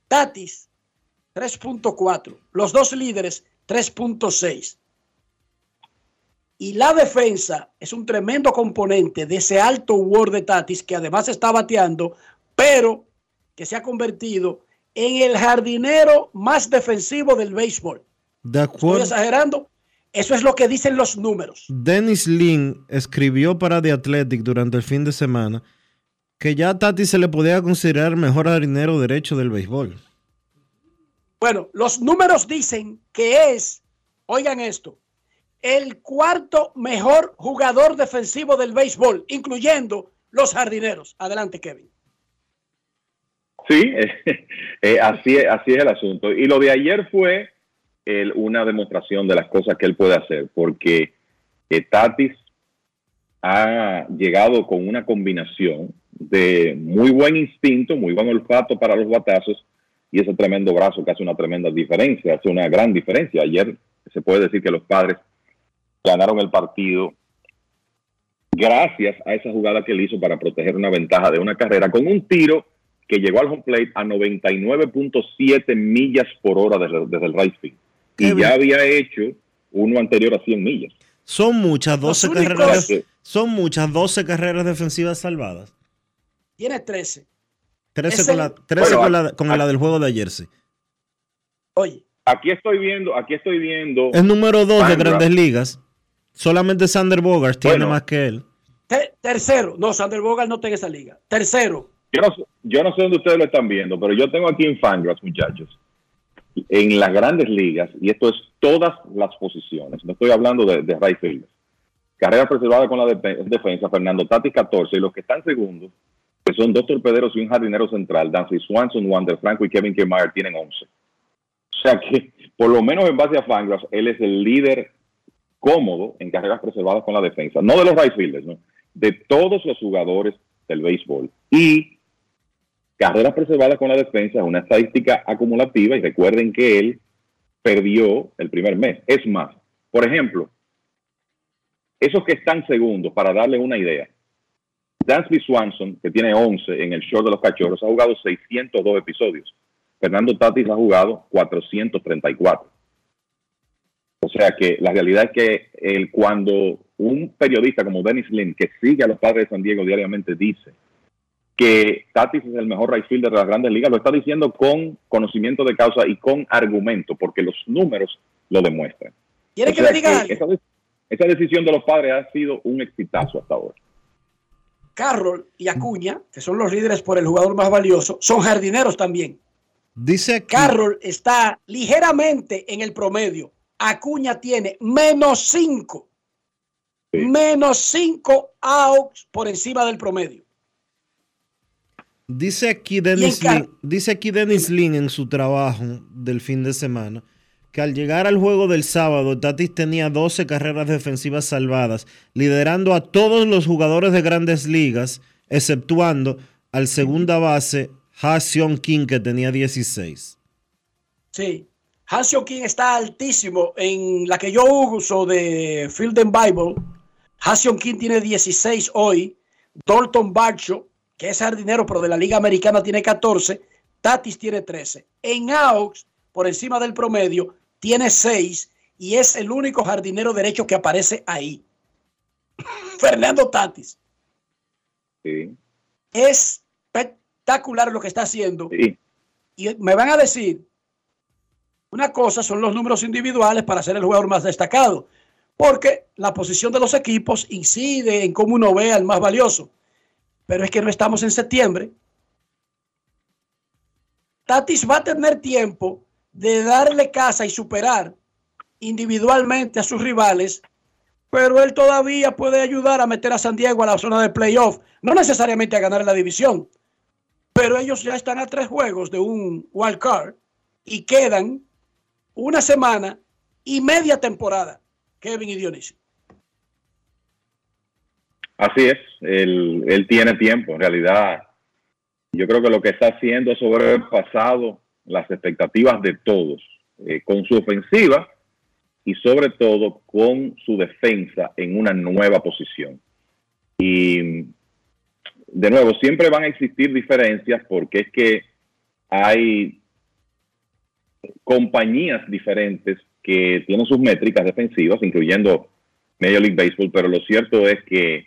Speaker 5: Tatis 3.4. Los dos líderes 3.6. Y la defensa es un tremendo componente de ese alto WAR de Tatis que además está bateando, pero que se ha convertido en el jardinero más defensivo del béisbol.
Speaker 3: De
Speaker 5: ¿Estoy exagerando? Eso es lo que dicen los números.
Speaker 3: Dennis Lin escribió para The Athletic durante el fin de semana que ya a Tati se le podía considerar mejor harinero derecho del béisbol.
Speaker 5: Bueno, los números dicen que es, oigan esto, el cuarto mejor jugador defensivo del béisbol, incluyendo los jardineros. Adelante, Kevin.
Speaker 22: Sí, (laughs) eh, así, es, así es el asunto. Y lo de ayer fue una demostración de las cosas que él puede hacer, porque eh, Tatis ha llegado con una combinación de muy buen instinto, muy buen olfato para los batazos y ese tremendo brazo que hace una tremenda diferencia, hace una gran diferencia. Ayer se puede decir que los padres ganaron el partido gracias a esa jugada que él hizo para proteger una ventaja de una carrera con un tiro que llegó al home plate a 99.7 millas por hora desde, desde el right field. Y ya había hecho uno anterior a 100 millas.
Speaker 3: Son muchas 12
Speaker 5: únicos-
Speaker 3: carreras, son muchas 12 carreras defensivas salvadas.
Speaker 5: Tiene 13.
Speaker 3: 13
Speaker 5: Es
Speaker 3: con,
Speaker 5: el-
Speaker 3: la, 13
Speaker 22: Bueno,
Speaker 3: con, la, con la del juego de ayer, sí.
Speaker 5: Oye,
Speaker 22: Aquí estoy viendo, aquí estoy viendo.
Speaker 3: Es número 2 de grandes ligas. Solamente Sander Bogart tiene
Speaker 22: Bueno.
Speaker 3: más que él.
Speaker 5: te- tercero. No, Sander Bogart no está en esa liga. Tercero.
Speaker 22: Yo no, sé- yo no sé dónde ustedes lo están viendo, pero yo tengo aquí en Fangraphs, muchachos, en las grandes ligas, y esto es todas las posiciones, no estoy hablando de, de fielders. Carrera preservada con la de- defensa, Fernando Tatis 14, y los que están segundos, que son dos torpederos y un jardinero central, Dancy Swanson, Wander Franco y Kevin Kiermaier tienen 11. O sea que, por lo menos en base a Fangraphs, él es el líder cómodo en carreras preservadas con la defensa. No de los right ¿no? De todos los jugadores del béisbol. Y carreras preservadas con la defensa es una estadística acumulativa y recuerden que él perdió el primer mes. Es más, por ejemplo, esos que están segundos, para darle una idea, Dansby Swanson, que tiene 11 en el show de los cachorros, ha jugado 602 episodios. Fernando Tatis ha jugado 434. O sea que la realidad es que el, cuando un periodista como Dennis Lynn, que sigue a los padres de San Diego diariamente, dice que Tatis es el mejor right fielder de las grandes ligas, lo está diciendo con conocimiento de causa y con argumento, porque los números lo demuestran.
Speaker 5: ¿Quiere
Speaker 22: O
Speaker 5: que le diga algo?
Speaker 22: esa, de- esa decisión de los padres ha sido un exitazo hasta ahora.
Speaker 5: Carroll y Acuña, que son los líderes por el jugador más valioso, son jardineros también.
Speaker 3: Dice aquí,
Speaker 5: Carroll está ligeramente en el promedio. Acuña tiene menos 5. Menos 5 outs por encima del promedio.
Speaker 3: dice aquí Dennis Lin, dice aquí Dennis Lin en su trabajo del fin de semana que al llegar al juego del sábado, Tatis tenía 12 carreras defensivas salvadas, liderando a todos los jugadores de grandes ligas, exceptuando al segunda base Ha Seon Kim, que tenía 16.
Speaker 5: Sí. Hansio King está altísimo en la que yo uso de Field and Bible. Hansio King tiene 16 hoy. Dalton Barcho, que es jardinero, pero de la Liga Americana, tiene 14. Tatis tiene 13. En outs, por encima del promedio, tiene 6 y es el único jardinero derecho que aparece ahí. (laughs) Fernando Tatis.
Speaker 22: Sí.
Speaker 5: Es espectacular lo que está haciendo.
Speaker 22: Sí.
Speaker 5: Y me van a decir, Una cosa son los números individuales para ser el jugador más destacado, porque la posición de los equipos incide en cómo uno ve al más valioso. Pero es que no estamos en septiembre. Tatis va a tener tiempo de darle casa y superar individualmente a sus rivales, pero él todavía puede ayudar a meter a San Diego a la zona de playoff, no necesariamente a ganar la división, pero ellos ya están a tres juegos de un wild card y quedan una semana y media temporada, Kevin y Dionisio.
Speaker 22: Así es, él, él tiene tiempo, en realidad. Yo creo que lo que está haciendo es sobrepasado las expectativas de todos, eh, con su ofensiva y sobre todo con su defensa en una nueva posición. Y de nuevo, siempre van a existir diferencias porque es que hay compañías diferentes que tienen sus métricas defensivas, incluyendo Major League Baseball, pero lo cierto es que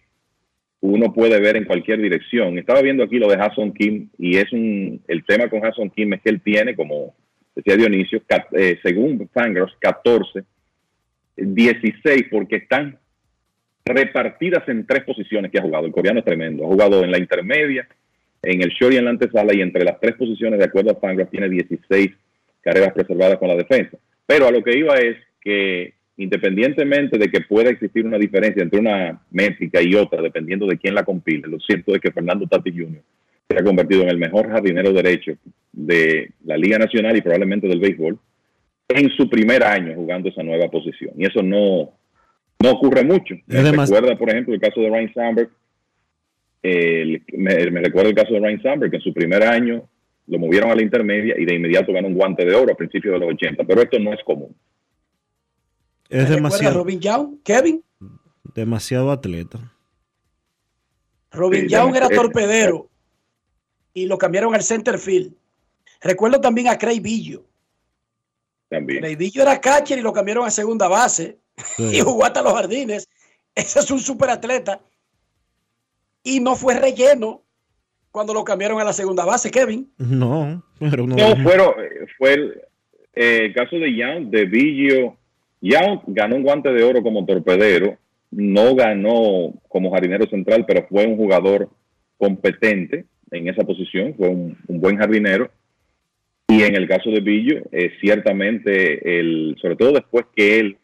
Speaker 22: uno puede ver en cualquier dirección. Estaba viendo aquí lo de Hasson Kim y es un, el tema con Hasson Kim es que él tiene, como decía Dionisio, eh, según Fangraphs, 14, 16, porque están repartidas en tres posiciones que ha jugado. El coreano es tremendo. Ha jugado en la intermedia, en el short y en la antesala, y entre las tres posiciones, de acuerdo a Fangraphs, tiene 16 carreras preservadas con la defensa. Pero a lo que iba es que independientemente de que pueda existir una diferencia entre una métrica y otra, dependiendo de quién la compile, lo cierto es que Fernando Tati Jr. se ha convertido en el mejor jardinero derecho de la Liga Nacional y probablemente del béisbol en su primer año jugando esa nueva posición. Y eso no, no ocurre mucho. Me recuerda, por ejemplo, el caso de Ryan Sandberg. El- me, me recuerda el caso de Ryan Sandberg, que en su primer año lo movieron a la intermedia y de inmediato ganó un guante de oro a principios de los 80. Pero esto no es común.
Speaker 3: Es
Speaker 5: ¿Recuerda a
Speaker 3: demasiado,
Speaker 5: Robin Young? Kevin.
Speaker 3: demasiado atleta.
Speaker 5: Robin
Speaker 22: Sí,
Speaker 5: Young era torpedero y lo cambiaron al center field. Recuerdo también a Craig Billo.
Speaker 22: También.
Speaker 5: Craig Billo era catcher y lo cambiaron a segunda base (laughs) y jugó hasta los jardines. Ese es un superatleta. Y no fue relleno cuando lo cambiaron a la segunda base, Kevin.
Speaker 3: No, pero no.
Speaker 22: No, fueron, eh, fue el, eh, el caso de Young, de Villo. Young ganó un guante de oro como torpedero, no ganó como jardinero central, pero fue un jugador competente en esa posición, fue un, buen jardinero. Y en el caso de Villo, eh, ciertamente, el, sobre todo después que él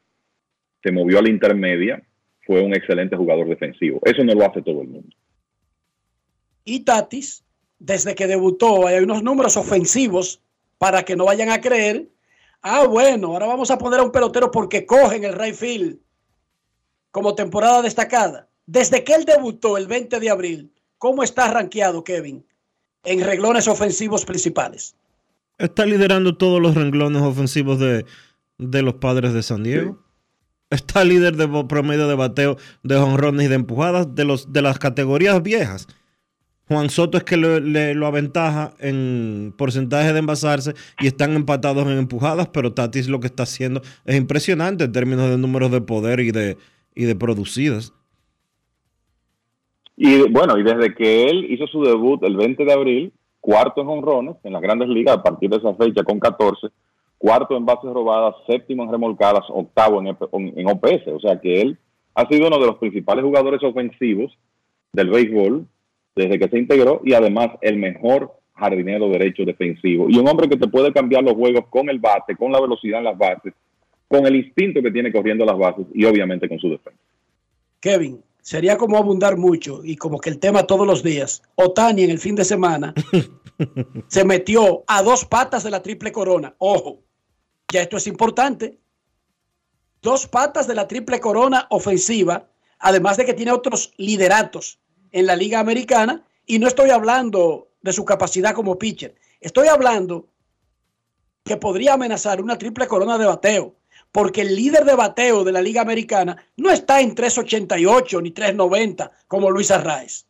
Speaker 22: se movió a la intermedia, fue un excelente jugador defensivo. Eso no lo hace todo el mundo.
Speaker 5: Y Tatis, desde que debutó, hay unos números ofensivos para que no vayan a creer. Ah, bueno, ahora vamos a poner a un pelotero porque cogen el right field como temporada destacada. Desde que él debutó el 20 de abril, ¿cómo está rankeado Kevin en reglones ofensivos principales?
Speaker 3: Está liderando todos los renglones ofensivos de, de los padres de San Diego. Está líder de promedio de bateo, de honrones y de empujadas de, los, de las categorías viejas. Juan Soto es que le, lo aventaja en porcentaje de envasarse y están empatados en empujadas, pero Tatis lo que está haciendo es impresionante en términos de números de poder y de, y de producidas.
Speaker 22: Y bueno, y desde que él hizo su debut el 20 de abril, cuarto en honrones en las grandes ligas a partir de esa fecha con 14, cuarto en bases robadas, séptimo en remolcadas, octavo en, EP en OPS. O sea que él ha sido uno de los principales jugadores ofensivos del béisbol desde que se integró y además el mejor jardinero derecho defensivo. Y un hombre que te puede cambiar los juegos con el bate, con la velocidad en las bases, con el instinto que tiene corriendo las bases y obviamente con su defensa.
Speaker 5: Kevin, sería como abundar mucho y como que el tema todos los días. Otani en el fin de semana (laughs) se metió a dos patas de la triple corona. Ojo, ya esto es importante. Dos patas de la triple corona ofensiva, además de que tiene otros lideratos en la Liga Americana. Y no estoy hablando de su capacidad como pitcher. Estoy hablando que podría amenazar una triple corona de bateo. Porque el líder de bateo de la Liga Americana no está en 3.88 ni 3.90 como Luis Arraez.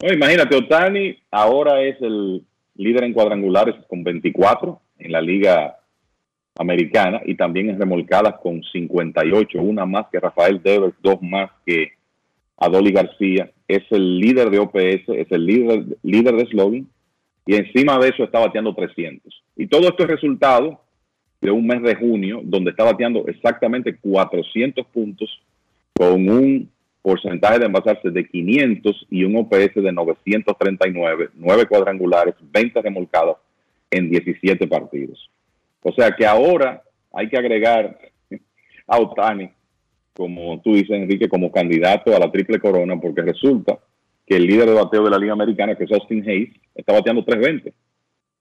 Speaker 22: No, imagínate, Otani ahora es el líder en cuadrangulares con 24 en la liga americana y también en remolcadas con 58, una más que Rafael Devers, dos más que Adoli García. Es el líder de OPS, es el líder, líder de slogan y encima de eso está bateando 300. Y todo esto es resultado de un mes de junio donde está bateando exactamente 400 puntos con un porcentaje de envasarse de 500 y un OPS de 939, 9 cuadrangulares, 20 remolcadas en 17 partidos. O sea que ahora hay que agregar (laughs) a Otani, como tú dices, Enrique, como candidato a la triple corona, porque resulta que el líder de bateo de la Liga Americana, que es Austin Hayes, está bateando 320.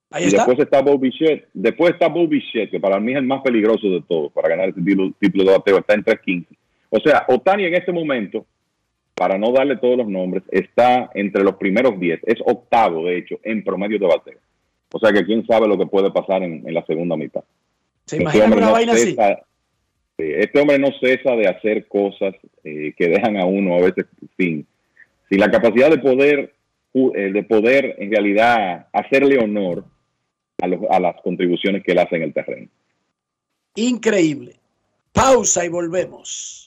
Speaker 5: Ahí
Speaker 22: y
Speaker 5: está.
Speaker 22: después está Bob Bichette. Después está Bob Bichette, que para mí es el más peligroso de todos para ganar este título, de bateo. Está en 315. O sea, Otani en este momento, para no darle todos los nombres, está entre los primeros 10. Es octavo, de hecho, en promedio de bateo. O sea que quién sabe lo que puede pasar en, en la segunda mitad.
Speaker 5: ¿Se
Speaker 22: hombre
Speaker 5: una vaina así?
Speaker 22: Eh, este hombre no cesa de hacer cosas eh, que dejan a uno a veces sin, sin la capacidad de poder, eh, de poder en realidad hacerle honor a, a las contribuciones que él hace en el terreno.
Speaker 5: Increíble. Pausa y volvemos.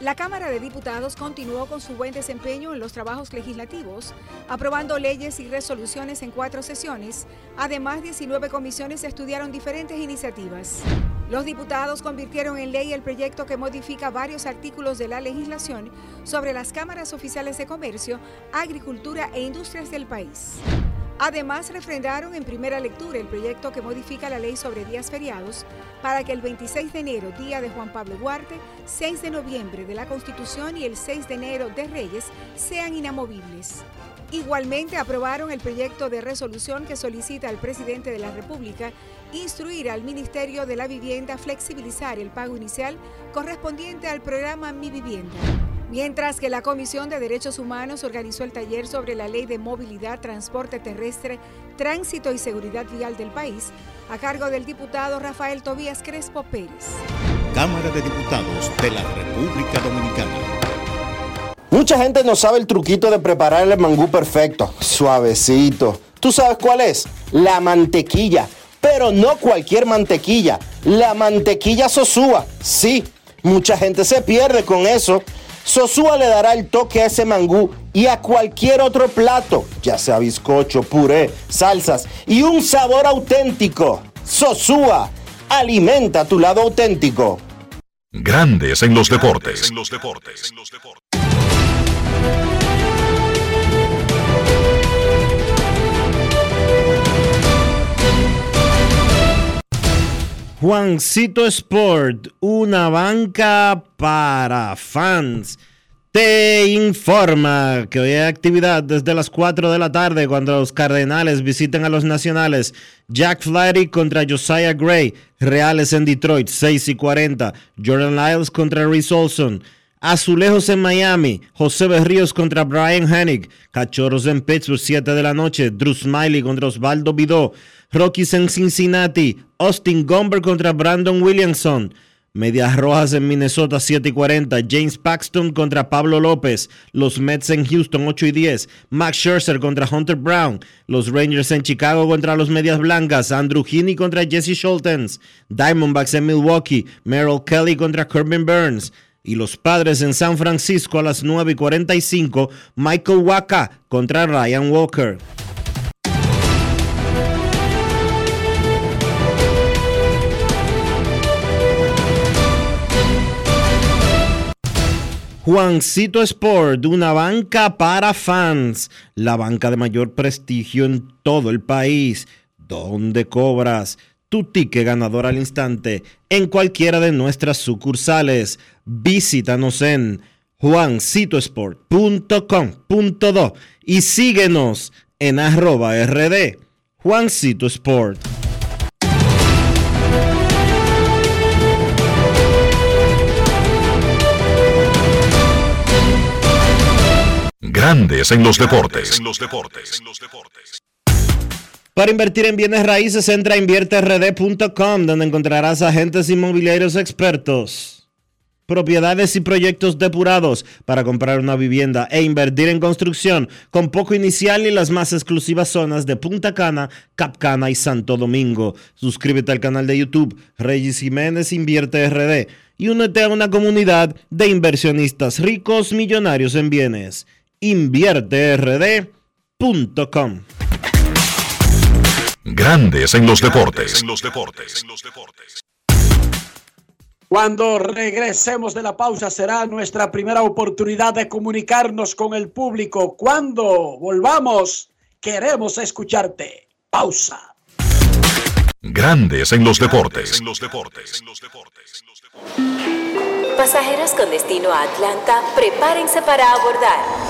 Speaker 19: La Cámara de Diputados continuó con su buen desempeño en los trabajos legislativos, aprobando leyes y resoluciones en cuatro sesiones. Además, 19 comisiones estudiaron diferentes iniciativas. Los diputados convirtieron en ley el proyecto que modifica varios artículos de la legislación sobre las cámaras oficiales de comercio, agricultura e industrias del país. Además, refrendaron en primera lectura el proyecto que modifica la ley sobre días feriados para que el 26 de enero, día de Juan Pablo Duarte, 6 de noviembre de la Constitución y el 6 de enero de Reyes sean inamovibles. Igualmente aprobaron el proyecto de resolución que solicita al presidente de la República instruir al Ministerio de la Vivienda flexibilizar el pago inicial correspondiente al programa Mi Vivienda. Mientras que la Comisión de Derechos Humanos organizó el taller sobre la Ley de Movilidad, Transporte Terrestre, Tránsito y Seguridad Vial del país, a cargo del diputado Rafael Tobías Crespo Pérez.
Speaker 26: Cámara de Diputados de la República Dominicana.
Speaker 27: Mucha gente no sabe el truquito de preparar el mangú perfecto, suavecito. ¿Tú sabes cuál es? La mantequilla. Pero no cualquier mantequilla, la mantequilla Sosúa. Sí, mucha gente se pierde con eso. Sosúa le dará el toque a ese mangú y a cualquier otro plato, ya sea bizcocho, puré, salsas y un sabor auténtico. Sosúa, alimenta tu lado auténtico.
Speaker 2: Grandes en los deportes.
Speaker 3: Juancito Sport, una banca para fans. Te informa que hoy hay actividad desde las 4 de la tarde cuando los Cardenales visiten a los Nacionales. Jack Flaherty contra Josiah Gray. Reales en Detroit, 6 y 40. Jordan Lyles contra Reese Olson. Azulejos en Miami. José Berríos contra Brian Hennig. Cachorros en Pittsburgh, 7 de la noche. Drew Smiley contra Osvaldo Vidó. Rockies en Cincinnati. Austin Gomber contra Brandon Williamson. Medias Rojas en Minnesota 7 y 40. James Paxton contra Pablo López. Los Mets en Houston 8 y 10. Max Scherzer contra Hunter Brown. Los Rangers en Chicago contra los Medias Blancas. Andrew Heaney contra Jesse Schultens. Diamondbacks en Milwaukee. Merrill Kelly contra Corbin Burns. Y los padres en San Francisco a las 9 y 45, Michael Waka contra Ryan Walker. Juancito Sport, una banca para fans, la banca de mayor prestigio en todo el país, donde cobras tu ticket ganador al instante en cualquiera de nuestras sucursales. Visítanos en juancitosport.com.do y síguenos en arroba rd Juancito Sport.
Speaker 2: Grandes en los deportes.
Speaker 3: Para invertir en bienes raíces, entra a invierterd.com, donde encontrarás agentes inmobiliarios expertos, propiedades y proyectos depurados para comprar una vivienda e invertir en construcción con poco inicial y las más exclusivas zonas de Punta Cana, Capcana y Santo Domingo. Suscríbete al canal de YouTube Reyes Jiménez Invierte RD y únete a una comunidad de inversionistas ricos millonarios en bienes. InvierteRD.com
Speaker 2: Grandes en los deportes.
Speaker 5: Cuando regresemos de la pausa será nuestra primera oportunidad de comunicarnos con el público. Cuando volvamos, queremos escucharte. Pausa.
Speaker 2: Grandes en los deportes.
Speaker 28: Pasajeros con destino a Atlanta, prepárense para abordar.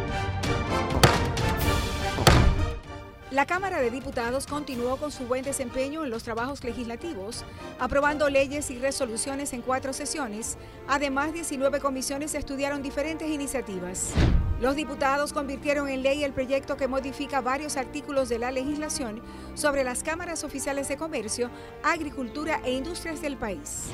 Speaker 19: La Cámara de Diputados continuó con su buen desempeño en los trabajos legislativos, aprobando leyes y resoluciones en cuatro sesiones. Además, 19 comisiones estudiaron diferentes iniciativas. Los diputados convirtieron en ley el proyecto que modifica varios artículos de la legislación sobre las cámaras oficiales de comercio, agricultura e industrias del país.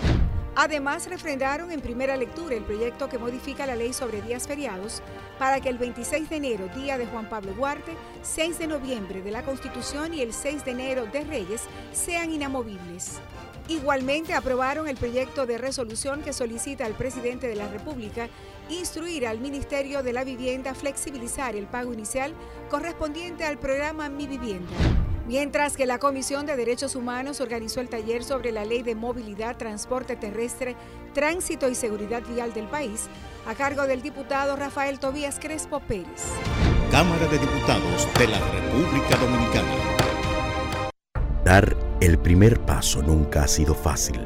Speaker 19: Además, refrendaron en primera lectura el proyecto que modifica la ley sobre días feriados para que el 26 de enero, día de Juan Pablo Duarte, 6 de noviembre de la Constitución y el 6 de enero de Reyes sean inamovibles. Igualmente aprobaron el proyecto de resolución que solicita al presidente de la República instruir al Ministerio de la Vivienda flexibilizar el pago inicial correspondiente al programa Mi Vivienda. Mientras que la Comisión de Derechos Humanos organizó el taller sobre la Ley de Movilidad, Transporte Terrestre, Tránsito y Seguridad Vial del país, a cargo del diputado Rafael Tobías Crespo Pérez.
Speaker 26: Cámara de Diputados de la República Dominicana.
Speaker 18: Dar el primer paso nunca ha sido fácil,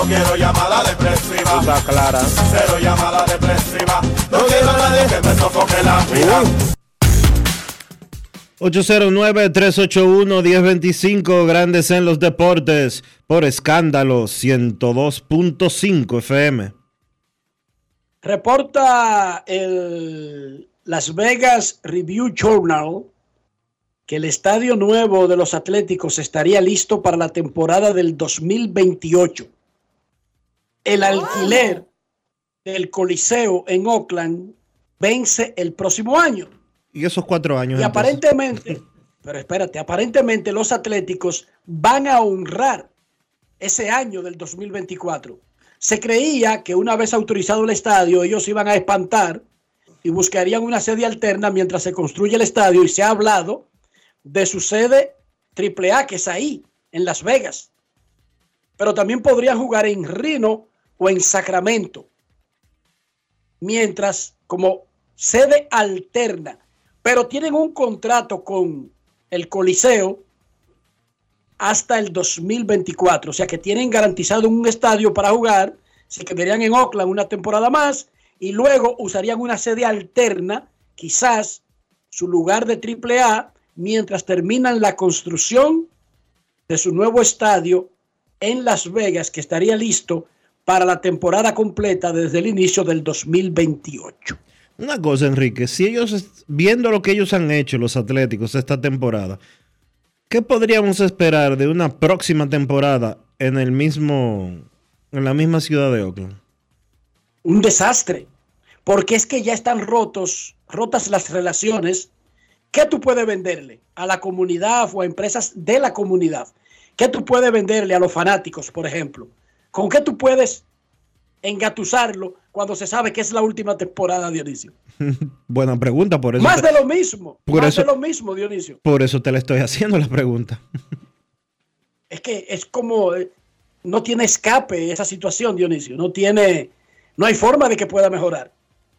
Speaker 29: No quiero llamada depresiva.
Speaker 27: Está clara.
Speaker 29: Cero llamada depresiva. No quiero a nadie que me sofoque la vida.
Speaker 3: 809-381-1025, Grandes en los Deportes, por escándalo 102.5 FM.
Speaker 5: Reporta el Las Vegas Review Journal que el estadio nuevo de los Atléticos estaría listo para la temporada del 2028. El alquiler del Coliseo en Oakland vence el próximo año.
Speaker 3: Y esos cuatro años.
Speaker 5: Y
Speaker 3: entonces?
Speaker 5: aparentemente, (laughs) pero espérate, aparentemente los Atléticos van a honrar ese año del 2024. Se creía que una vez autorizado el estadio, ellos iban a espantar y buscarían una sede alterna mientras se construye el estadio y se ha hablado de su sede AAA, que es ahí, en Las Vegas. Pero también podrían jugar en Reno o en Sacramento. Mientras, como sede alterna, pero tienen un contrato con el Coliseo hasta el 2024. O sea que tienen garantizado un estadio para jugar, se quedarían en Oakland una temporada más y luego usarían una sede alterna, quizás su lugar de AAA, mientras terminan la construcción de su nuevo estadio en Las Vegas, que estaría listo para la temporada completa desde el inicio del 2028.
Speaker 3: Una cosa, Enrique, si ellos, viendo lo que ellos han hecho, los Atléticos, esta temporada, ¿qué podríamos esperar de una próxima temporada en el mismo, en la misma ciudad de Oakland?
Speaker 5: un desastre, porque es que ya están rotos, rotas las relaciones. ¿Qué tú puedes venderle a la comunidad o a empresas de la comunidad? ¿Qué tú puedes venderle a los fanáticos, por ejemplo? ¿Con qué tú puedes engatusarlo cuando se sabe que es la última temporada, Dionisio? (laughs)
Speaker 3: Buena pregunta, por eso.
Speaker 5: Más
Speaker 3: te,
Speaker 5: de lo mismo,
Speaker 3: por
Speaker 5: más
Speaker 3: eso-
Speaker 5: de lo mismo, Dionisio.
Speaker 3: por eso te le estoy haciendo la pregunta. (laughs)
Speaker 5: Es que es como, eh, no tiene escape esa situación, Dionisio. No tiene, no hay forma de que pueda mejorar.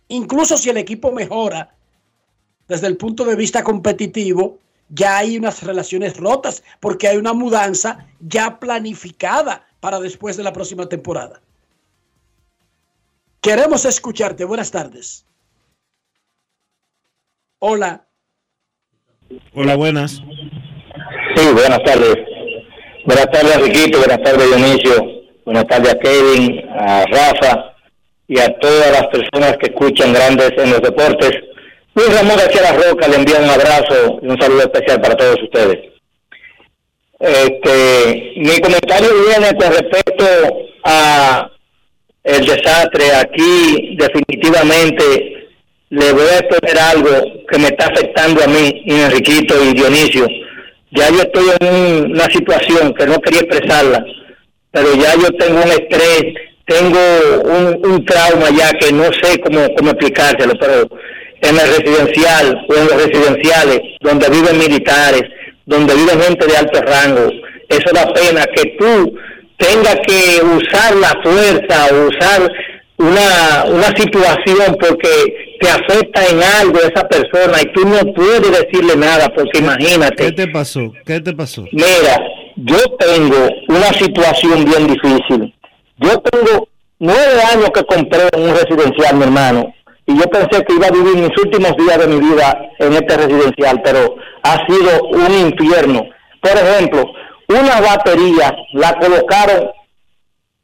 Speaker 5: Incluso si el equipo mejora desde el punto de vista competitivo, ya hay unas relaciones rotas porque hay una mudanza ya planificada para después de la próxima temporada. Queremos escucharte. Buenas tardes. Hola.
Speaker 3: Hola, buenas.
Speaker 30: Sí, buenas tardes. Buenas tardes, Riquito. Buenas tardes, Dionisio. Buenas tardes a Kevin, a Rafa y a todas las personas que escuchan grandes en los deportes. Luis Ramón García La Roca le envía un abrazo y un saludo especial para todos ustedes. Este, mi comentario viene con respecto a el desastre. Aquí definitivamente le voy a exponer algo que me está afectando a mí, Enriquito y Dionisio. Ya yo estoy en un- una situación que no quería expresarla, pero ya yo tengo un estrés, tengo un, un trauma ya que no sé cómo, cómo explicárselo, pero en el residencial o en los residenciales donde viven militares, donde vive gente de alto rango, eso da pena que tú tengas que usar la fuerza o usar una, una situación porque te afecta en algo esa persona y tú no puedes decirle nada porque imagínate.
Speaker 3: ¿Qué te pasó? ¿Qué te pasó?
Speaker 30: Mira, yo tengo una situación bien difícil. Yo tengo nueve años que compré un residencial, mi hermano, y yo pensé que iba a vivir mis últimos días de mi vida en este residencial, pero ha sido un infierno. Por ejemplo, una batería la colocaron,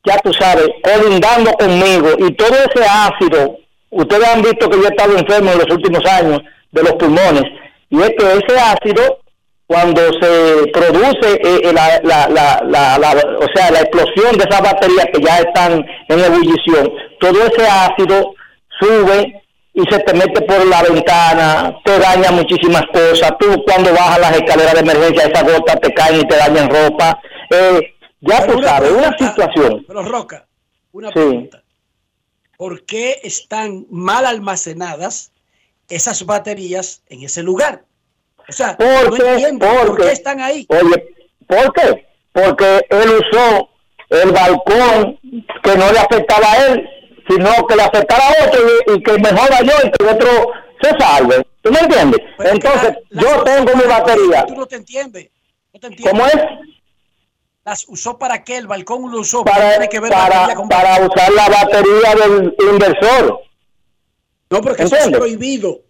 Speaker 30: ya tú sabes, colindando conmigo, y todo ese ácido, ustedes han visto que yo he estado enfermo en los últimos años de los pulmones, y es que ese ácido cuando se produce eh, eh, la, la, la, la- la- o sea, la explosión de esas baterías que ya están en ebullición, todo ese ácido sube y se te mete por la ventana, te daña muchísimas cosas. Tú cuando bajas las escaleras de emergencia, esas gotas te caen y te dañan ropa. Eh, ya
Speaker 5: Pero
Speaker 30: tú
Speaker 5: una
Speaker 30: sabes, una situación.
Speaker 5: Pero Roca, una
Speaker 30: Sí.
Speaker 5: pregunta. ¿Por qué están mal almacenadas esas baterías en ese lugar? O sea, no
Speaker 30: Porque,
Speaker 5: entiendo por
Speaker 30: porque,
Speaker 5: qué están ahí.
Speaker 30: Oye, ¿por qué? Porque él usó el balcón que no le afectaba a él, sino que le afectara a otro y, y que mejora yo y que el otro se salve. ¿Tú me entiendes? Entonces, yo tengo mi batería.
Speaker 5: Tú no te entiendes. No te entiendes.
Speaker 30: ¿Cómo es?
Speaker 5: Las usó para qué? El balcón lo usó.
Speaker 30: Para,
Speaker 5: tiene que ver
Speaker 30: para,
Speaker 5: batería con
Speaker 30: para usar la batería del inversor.
Speaker 5: No, porque eso es prohibido.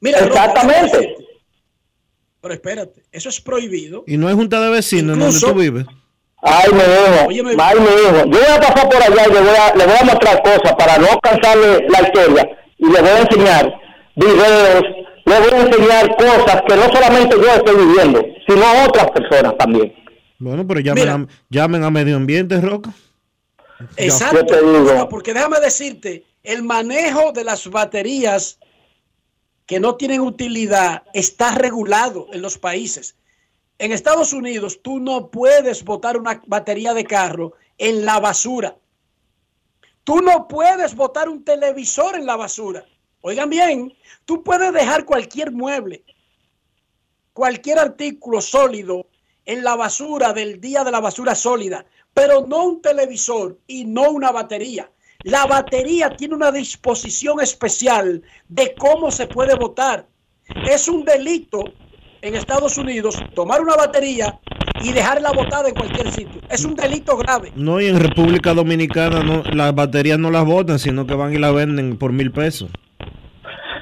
Speaker 5: Mira,
Speaker 30: Exactamente.
Speaker 5: Pero espérate, eso es prohibido.
Speaker 3: Y no es junta de vecinos en
Speaker 5: Incluso-
Speaker 3: donde tú vives.
Speaker 30: Ay, mi hijo, ay, mi hijo. Yo voy a pasar por allá y le voy a, le voy a mostrar cosas para no cansarle la historia. Y le voy a enseñar videos les voy a enseñar cosas que no solamente yo estoy viviendo, sino otras personas también.
Speaker 3: Bueno, pero llamen, a, llamen a Medio Ambiente, Roca.
Speaker 5: Exacto,
Speaker 30: Yo te digo.
Speaker 5: Roca, porque déjame decirte, el manejo de las baterías que no tienen utilidad está regulado en los países. En Estados Unidos, tú no puedes botar una batería de carro en la basura. Tú no puedes botar un televisor en la basura. Oigan bien, tú puedes dejar cualquier mueble, cualquier artículo sólido en la basura del día de la basura sólida, pero no un televisor y no una batería. La batería tiene una disposición especial de cómo se puede votar. Es un delito en Estados Unidos tomar una batería y dejarla botada en cualquier sitio. Es un delito grave.
Speaker 3: No, y en República Dominicana no, las baterías no las botan, sino que van y las venden por mil pesos.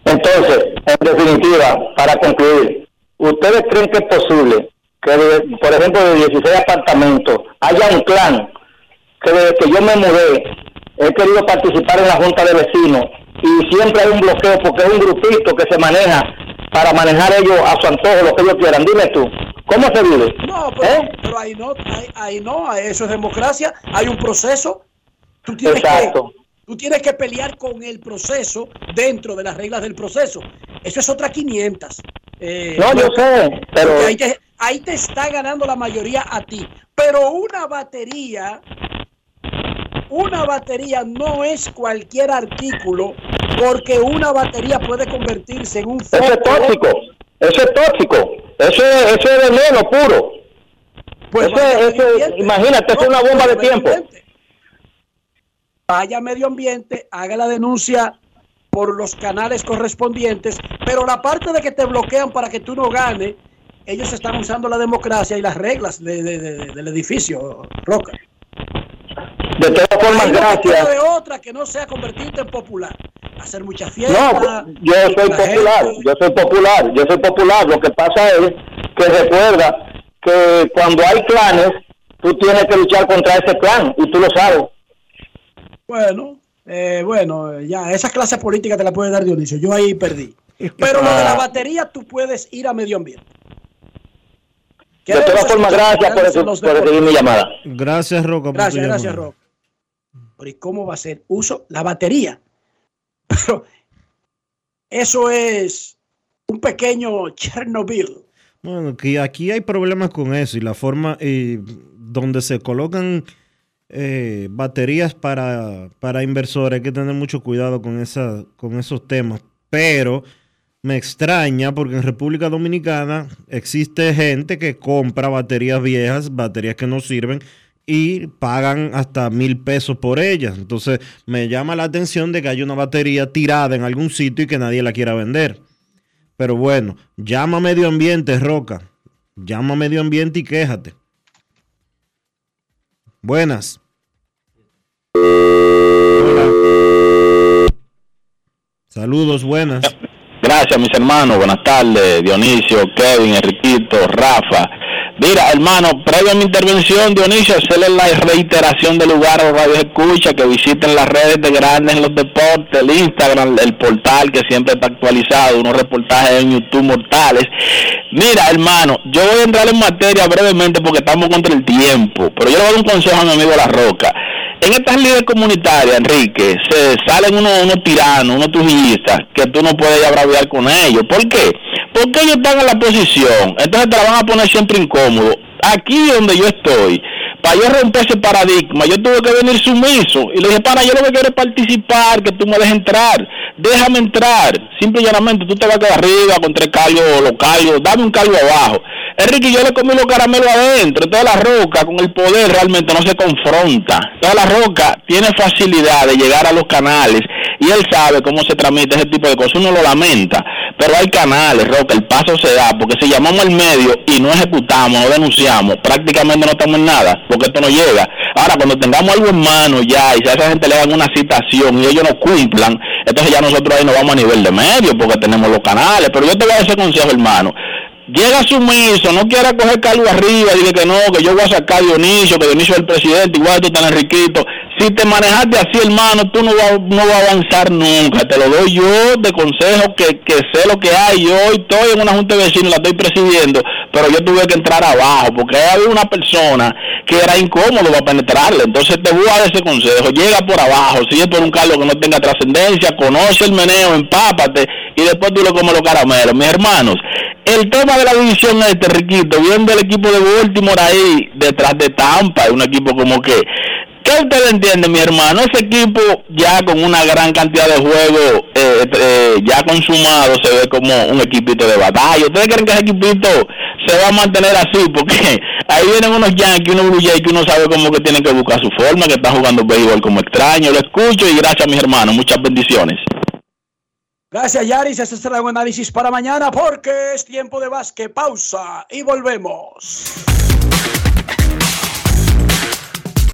Speaker 30: Entonces, en definitiva, para concluir, ¿ustedes creen que es posible que, de- por ejemplo, de 16 apartamentos haya un clan que desde que yo me mudé he querido participar en la junta de vecinos y siempre hay un bloqueo porque es un grupito que se maneja para manejar ellos a su antojo lo que ellos quieran? Dime tú, ¿cómo se vive?
Speaker 5: No, pero, pero ahí no, ahí, ahí no, eso es democracia, hay un proceso. Tú tienes
Speaker 30: Exacto.
Speaker 5: que tú tienes que pelear con el proceso dentro de las reglas del proceso. Eso es otra 500. Eh,
Speaker 30: No, yo sé, pero-
Speaker 5: porque ahí te, ahí te está ganando la mayoría a ti. Pero una batería, una batería no es cualquier artículo, porque una batería puede convertirse en un
Speaker 30: Eso es
Speaker 5: foco.
Speaker 30: tóxico, eso es tóxico, eso es, eso es veneno puro.
Speaker 5: Pues
Speaker 30: Eso imagínate, es una bomba de tiempo.
Speaker 5: ambiente. Vaya medio ambiente, haga la denuncia por los canales correspondientes, pero la parte de que te bloquean para que tú no ganes, ellos están usando la democracia y las reglas de- de- de- del edificio, Roca.
Speaker 30: De todas formas,
Speaker 5: no
Speaker 30: gracias.
Speaker 5: de otra que no sea convertirte en popular, hacer muchas fiestas.
Speaker 30: No, yo soy
Speaker 5: la
Speaker 30: popular,
Speaker 5: gente-
Speaker 30: yo soy popular, yo soy popular. Lo que pasa es que recuerda que cuando hay clanes, tú tienes que luchar contra ese clan y tú lo sabes.
Speaker 5: Bueno, eh, bueno, ya, esa clase política te la puede dar Dionisio. Yo ahí perdí. Pero lo de la batería, tú puedes ir a medio ambiente.
Speaker 30: De todas formas, gracias por, eso, por recibir mi llamada.
Speaker 3: Gracias, Roca. por tu
Speaker 5: Gracias, gracias. Rob. Pero ¿y cómo va a ser? Uso la batería. (laughs) Pero eso es un pequeño Chernobyl.
Speaker 3: Bueno, que aquí hay problemas con eso y la forma eh, donde se colocan eh, baterías para, para inversores, hay que tener mucho cuidado con, esa, con esos temas. Pero me extraña porque en República Dominicana existe gente que compra baterías viejas, baterías que no sirven y pagan hasta mil pesos por ellas. Entonces me llama la atención de que hay una batería tirada en algún sitio y que nadie la quiera vender. Pero bueno, llama a medio ambiente, Roca. Llama a medio ambiente y quéjate. Buenas. Saludos, buenas.
Speaker 31: Gracias, mis hermanos. Buenas tardes, Dionisio, Kevin, Enriquito, Rafa. Mira, hermano, previo a mi intervención, Dionisio, hacerle la reiteración del lugar a los radios escucha, que visiten las redes de Grandes en los Deportes, el Instagram, el portal que siempre está actualizado, unos reportajes en YouTube mortales. Mira, hermano, yo voy a entrar en materia brevemente porque estamos contra el tiempo, pero yo le voy a dar un consejo a mi amigo La Roca. En estas líderes comunitarias, Enrique, se salen unos, tiranos, unos trujillistas, que tú no puedes ya con ellos. ¿Por qué? Porque ellos están en la posición, entonces te la van a poner siempre incómodo. Aquí donde yo estoy, para yo romper ese paradigma, yo tuve que venir sumiso. Y le dije, para, yo lo que quiero es participar, que tú me dejes entrar. Déjame entrar. Simple y llanamente, tú te vas a quedar arriba con tres cargos, los cargos, dame un cargo abajo. Enrique, yo le comí los caramelos adentro. Entonces la roca con el poder realmente no se confronta. Entonces la roca tiene facilidad de llegar a los canales y él sabe cómo se transmite ese tipo de cosas. Uno lo lamenta, pero hay canales, roca, el paso se da, porque si llamamos al medio y no ejecutamos, no denunciamos, prácticamente no estamos en nada, porque esto no llega. Ahora, cuando tengamos algo en mano ya y si a esa gente le dan una citación y ellos no cumplan, entonces ya nosotros ahí nos vamos a nivel de medio, porque tenemos los canales. Pero yo te voy a dar ese consejo, hermano. Llega sumiso, no quiera coger cargo arriba, dice que no, que yo voy a sacar Dionisio, que Dionisio es el presidente, igual tú tan Enriquito. si te manejaste así, hermano, tú no vas, no vas a avanzar nunca. Te lo doy yo de consejo que, que sé lo que hay. Yo hoy estoy en una junta de vecinos, la estoy presidiendo, pero yo tuve que entrar abajo porque había una persona que era incómodo para penetrarle. Entonces te voy a dar ese consejo. Llega por abajo, sigue por un cargo que no tenga trascendencia, conoce el meneo, empápate y después tú le comes los caramelos. Mis hermanos, el tema de la división este, Riquito, viendo el equipo de Baltimore ahí detrás de Tampa, un equipo como que ¿Qué usted entiende, mi hermano? Ese equipo ya con una gran cantidad de juegos eh, eh, ya consumado se ve como un equipito de batalla. ¿Ustedes creen que ese equipito se va a mantener así? Porque (laughs) ahí vienen unos Yankees, unos Blue Jays que uno sabe como que tienen que buscar su forma, que están jugando béisbol como extraño. Lo escucho y gracias, mis hermanos. Muchas bendiciones.
Speaker 5: Gracias, Yaris. Este será un análisis para mañana porque es tiempo de básquet. Pausa y volvemos.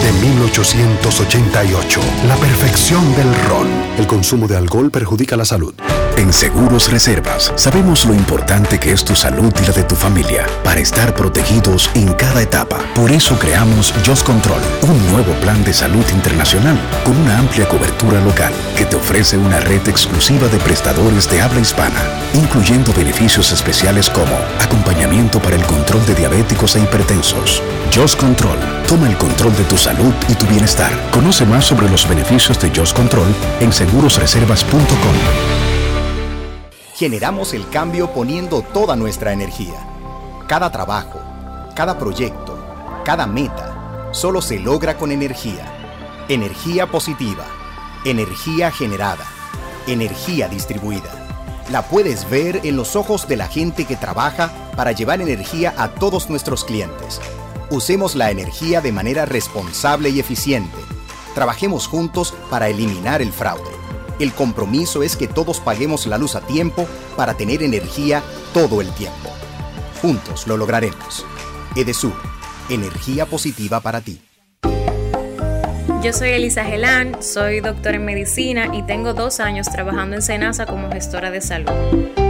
Speaker 12: desde 1888, la perfección del ron. El consumo de alcohol perjudica la salud.
Speaker 32: En Seguros Reservas sabemos lo importante que es tu salud y la de tu familia para estar protegidos en cada etapa. Por eso creamos Just Control, un nuevo plan de salud internacional con una amplia cobertura local que te ofrece una red exclusiva de prestadores de habla hispana, incluyendo beneficios especiales como acompañamiento para el control de diabéticos e hipertensos. Just Control, toma el control de tu salud y tu bienestar. Conoce más sobre los beneficios de Just Control en segurosreservas.com.
Speaker 18: Generamos el cambio poniendo toda nuestra energía. Cada trabajo, cada proyecto, cada meta, solo se logra con energía. Energía positiva, energía generada, energía distribuida. La puedes ver en los ojos de la gente que trabaja para llevar energía a todos nuestros clientes. Usemos la energía de manera responsable y eficiente. Trabajemos juntos para eliminar el fraude. El compromiso es que todos paguemos la luz a tiempo para tener energía todo el tiempo. Juntos lo lograremos. Edesur, energía positiva para ti.
Speaker 13: Yo soy Elisa Gelán, soy doctora en medicina y tengo dos años trabajando en Senasa como gestora de salud.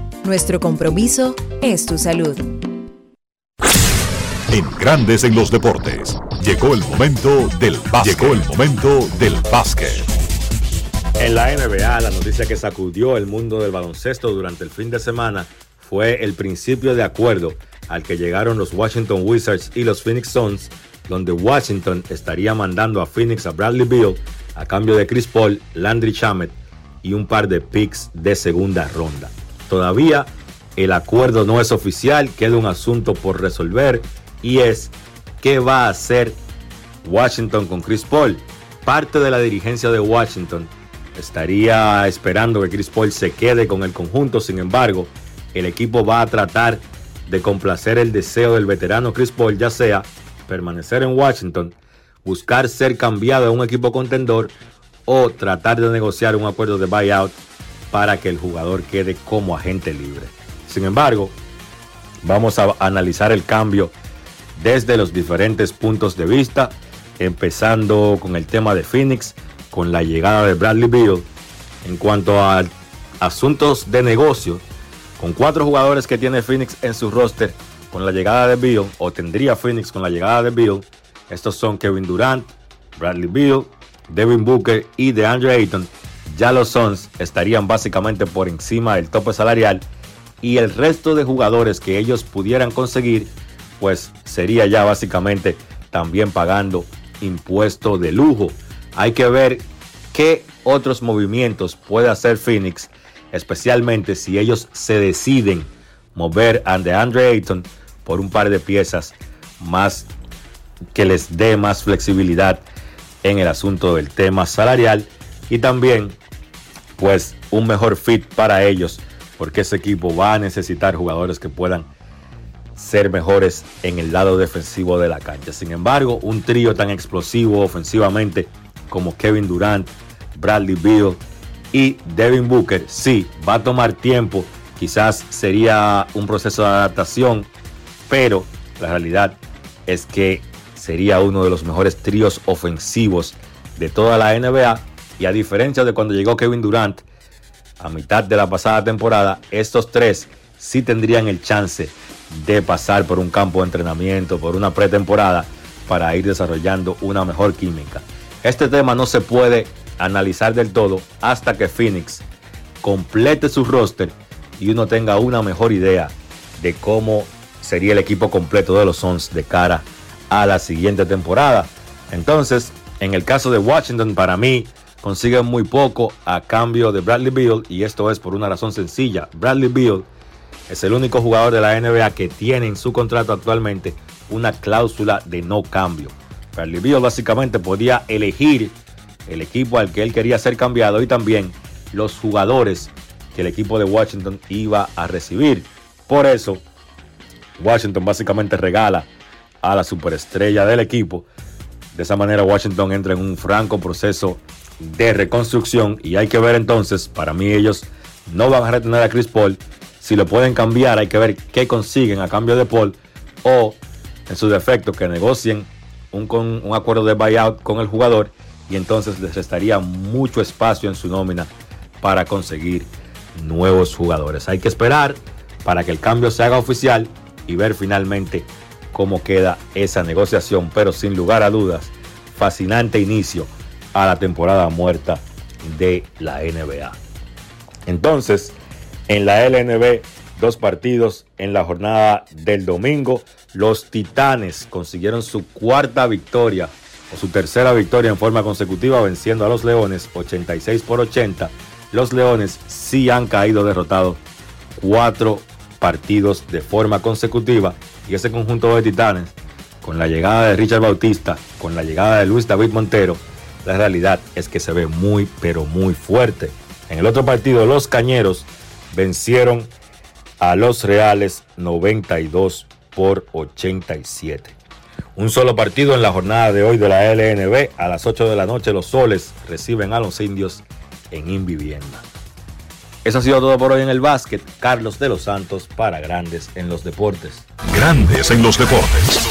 Speaker 28: nuestro compromiso es tu salud.
Speaker 2: En Grandes en los deportes. Llegó el momento del básquet. Llegó el momento del básquet.
Speaker 33: En la NBA, la noticia que sacudió el mundo del baloncesto durante el fin de semana fue el principio de acuerdo al que llegaron los Washington Wizards y los Phoenix Suns, donde Washington estaría mandando a Phoenix a Bradley Beal a cambio de Chris Paul, Landry Shamet y un par de picks de segunda ronda. Todavía el acuerdo no es oficial, queda un asunto por resolver y es qué va a hacer Washington con Chris Paul. Parte de la dirigencia de Washington estaría esperando que Chris Paul se quede con el conjunto, sin embargo, el equipo va a tratar de complacer el deseo del veterano Chris Paul, ya sea permanecer en Washington, buscar ser cambiado a un equipo contendor o tratar de negociar un acuerdo de buyout para que el jugador quede como agente libre. Sin embargo, vamos a analizar el cambio desde los diferentes puntos de vista, empezando con el tema de Phoenix, con la llegada de Bradley Beal. En cuanto a asuntos de negocio, con cuatro jugadores que tiene Phoenix en su roster, con la llegada de Beal, o tendría Phoenix con la llegada de Beal, estos son Kevin Durant, Bradley Beal, Devin Booker y DeAndre Ayton. Ya los Suns estarían básicamente por encima del tope salarial y el resto de jugadores que ellos pudieran conseguir pues sería ya básicamente también pagando impuesto de lujo. Hay que ver qué otros movimientos puede hacer Phoenix, especialmente si ellos se deciden mover a DeAndre Ayton por un par de piezas más que les dé más flexibilidad en el asunto del tema salarial y también pues un mejor fit para ellos porque ese equipo va a necesitar jugadores que puedan ser mejores en el lado defensivo de la cancha. Sin embargo, un trío tan explosivo ofensivamente como Kevin Durant, Bradley Beal y Devin Booker, sí, va a tomar tiempo, quizás sería un proceso de adaptación, pero la realidad es que sería uno de los mejores tríos ofensivos de toda la NBA y a diferencia de cuando llegó Kevin Durant a mitad de la pasada temporada, estos tres sí tendrían el chance de pasar por un campo de entrenamiento, por una pretemporada, para ir desarrollando una mejor química. Este tema no se puede analizar del todo hasta que Phoenix complete su roster y uno tenga una mejor idea de cómo sería el equipo completo de los Suns de cara a la siguiente temporada. Entonces, en el caso de Washington, para mí, consiguen muy poco a cambio de Bradley Beal y esto es por una razón sencilla. Bradley Beal es el único jugador de la NBA que tiene en su contrato actualmente una cláusula de no cambio. Bradley Beal básicamente podía elegir el equipo al que él quería ser cambiado y también los jugadores que el equipo de Washington iba a recibir. Por eso, Washington básicamente regala a la superestrella del equipo. De esa manera Washington entra en un franco proceso de reconstrucción y hay que ver entonces, para mí ellos no van a retener a Chris Paul si lo pueden cambiar, hay que ver qué consiguen a cambio de Paul o, en su defecto, que negocien un, un acuerdo de buyout con el jugador y entonces les restaría mucho espacio en su nómina para conseguir nuevos jugadores. Hay que esperar para que el cambio se haga oficial y ver finalmente cómo queda esa negociación, pero sin lugar a dudas, fascinante inicio a la temporada muerta de la NBA. Entonces, en la LNB, dos partidos en la jornada del domingo. Los Titanes consiguieron su cuarta victoria o su tercera victoria en forma consecutiva venciendo a los Leones 86 por 80. Los Leones sí han caído derrotados cuatro partidos de forma consecutiva y ese conjunto de Titanes con la llegada de Richard Bautista, con la llegada de Luis David Montero, la realidad es que se ve muy pero muy fuerte. En el otro partido los Cañeros vencieron a los Reales 92 por 87. Un solo partido en la jornada de hoy de la LNB. A las 8 de la noche los soles reciben a los indios en Invivienda. Eso ha sido todo por hoy en el básquet. Carlos de los Santos para Grandes en los Deportes.
Speaker 2: Grandes en los Deportes.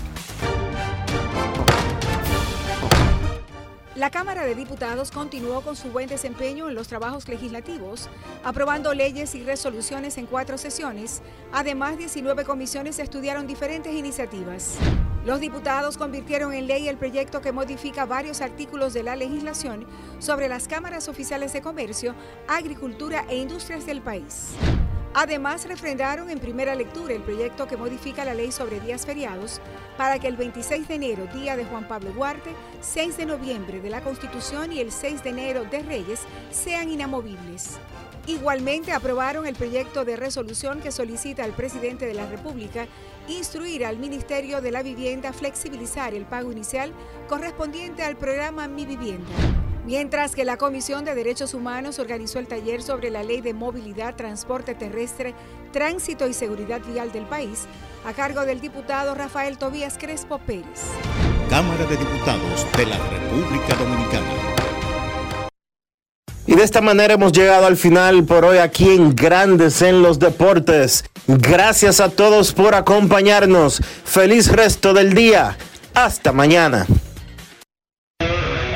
Speaker 19: La Cámara de Diputados continuó con su buen desempeño en los trabajos legislativos, aprobando leyes y resoluciones en cuatro sesiones. Además, 19 comisiones estudiaron diferentes iniciativas. Los diputados convirtieron en ley el proyecto que modifica varios artículos de la legislación sobre las cámaras oficiales de comercio, agricultura e industrias del país. Además, refrendaron en primera lectura el proyecto que modifica la ley sobre días feriados para que el 26 de enero, día de Juan Pablo Duarte, 6 de noviembre de la Constitución y el 6 de enero de Reyes sean inamovibles. Igualmente aprobaron el proyecto de resolución que solicita al presidente de la República instruir al Ministerio de la Vivienda flexibilizar el pago inicial correspondiente al programa Mi Vivienda. Mientras que la Comisión de Derechos Humanos organizó el taller sobre la Ley de Movilidad, Transporte Terrestre, Tránsito y Seguridad Vial del país, a cargo del diputado Rafael Tobías Crespo Pérez.
Speaker 26: Cámara de Diputados de la República Dominicana.
Speaker 27: Y de esta manera hemos llegado al final por hoy aquí en Grandes en los Deportes. Gracias a todos por acompañarnos. Feliz resto del día. Hasta mañana.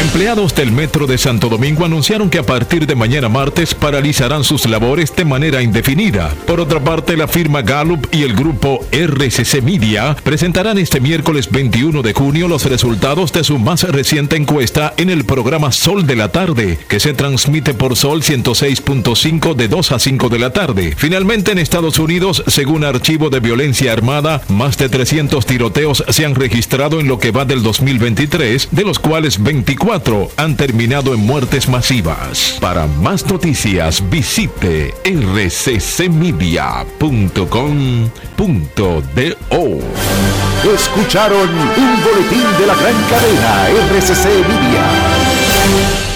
Speaker 23: Empleados del Metro de Santo Domingo anunciaron que a partir de mañana martes paralizarán sus labores de manera indefinida. Por otra parte, la firma Gallup y el grupo RCC Media presentarán este miércoles 21 de junio los resultados de su más reciente encuesta en el programa Sol de la Tarde, que se transmite por Sol 106.5 de 2 a 5 de la tarde. Finalmente, en Estados Unidos, según Archivo de Violencia Armada, más de 300 tiroteos se han registrado en lo que va del 2023, de los cuales 24 han terminado en muertes masivas. Para más noticias visite rccmedia.com.do.
Speaker 20: Escucharon un boletín de la gran cadena RCC Media.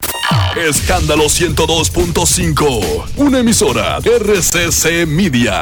Speaker 34: Escándalo 102.5. Una emisora RCC Media.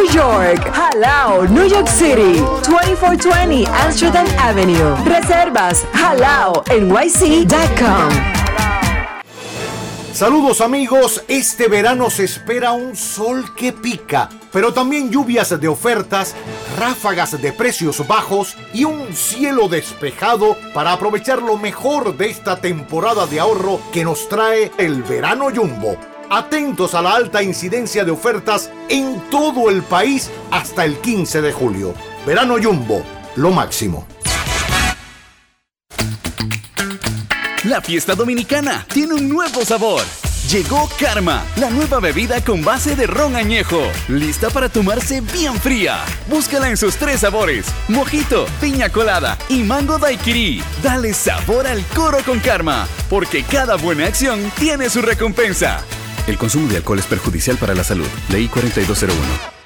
Speaker 35: New York. Jalao, New York City. 2420 Amsterdam Avenue. Reservas halao nyc.com.
Speaker 20: Saludos amigos, este verano se espera un sol que pica, pero también lluvias de ofertas, ráfagas de precios bajos y un cielo despejado para aprovechar lo mejor de esta temporada de ahorro que nos trae el verano jumbo. Atentos a la alta incidencia de ofertas en todo el país hasta el 15 de julio. Verano jumbo, lo máximo.
Speaker 36: La fiesta dominicana tiene un nuevo sabor. Llegó Karma, la nueva bebida con base de ron añejo, lista para tomarse bien fría. Búscala en sus tres sabores: mojito, piña colada y mango daiquiri. Dale sabor al coro con Karma, porque cada buena acción tiene su recompensa.
Speaker 37: El consumo de alcohol es perjudicial para la salud. Ley 4201.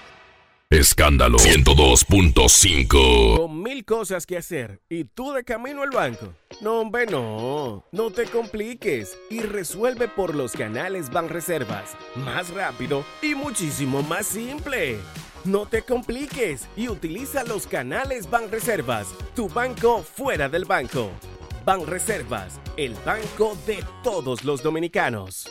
Speaker 34: Escándalo 102.5.
Speaker 14: Con mil cosas que hacer y tú de camino al banco. No, hombre, no. No te compliques y resuelve por los canales Banreservas. Más rápido y muchísimo más simple. No te compliques y utiliza los canales Banreservas, tu banco fuera del banco. Banreservas, el banco de todos los dominicanos.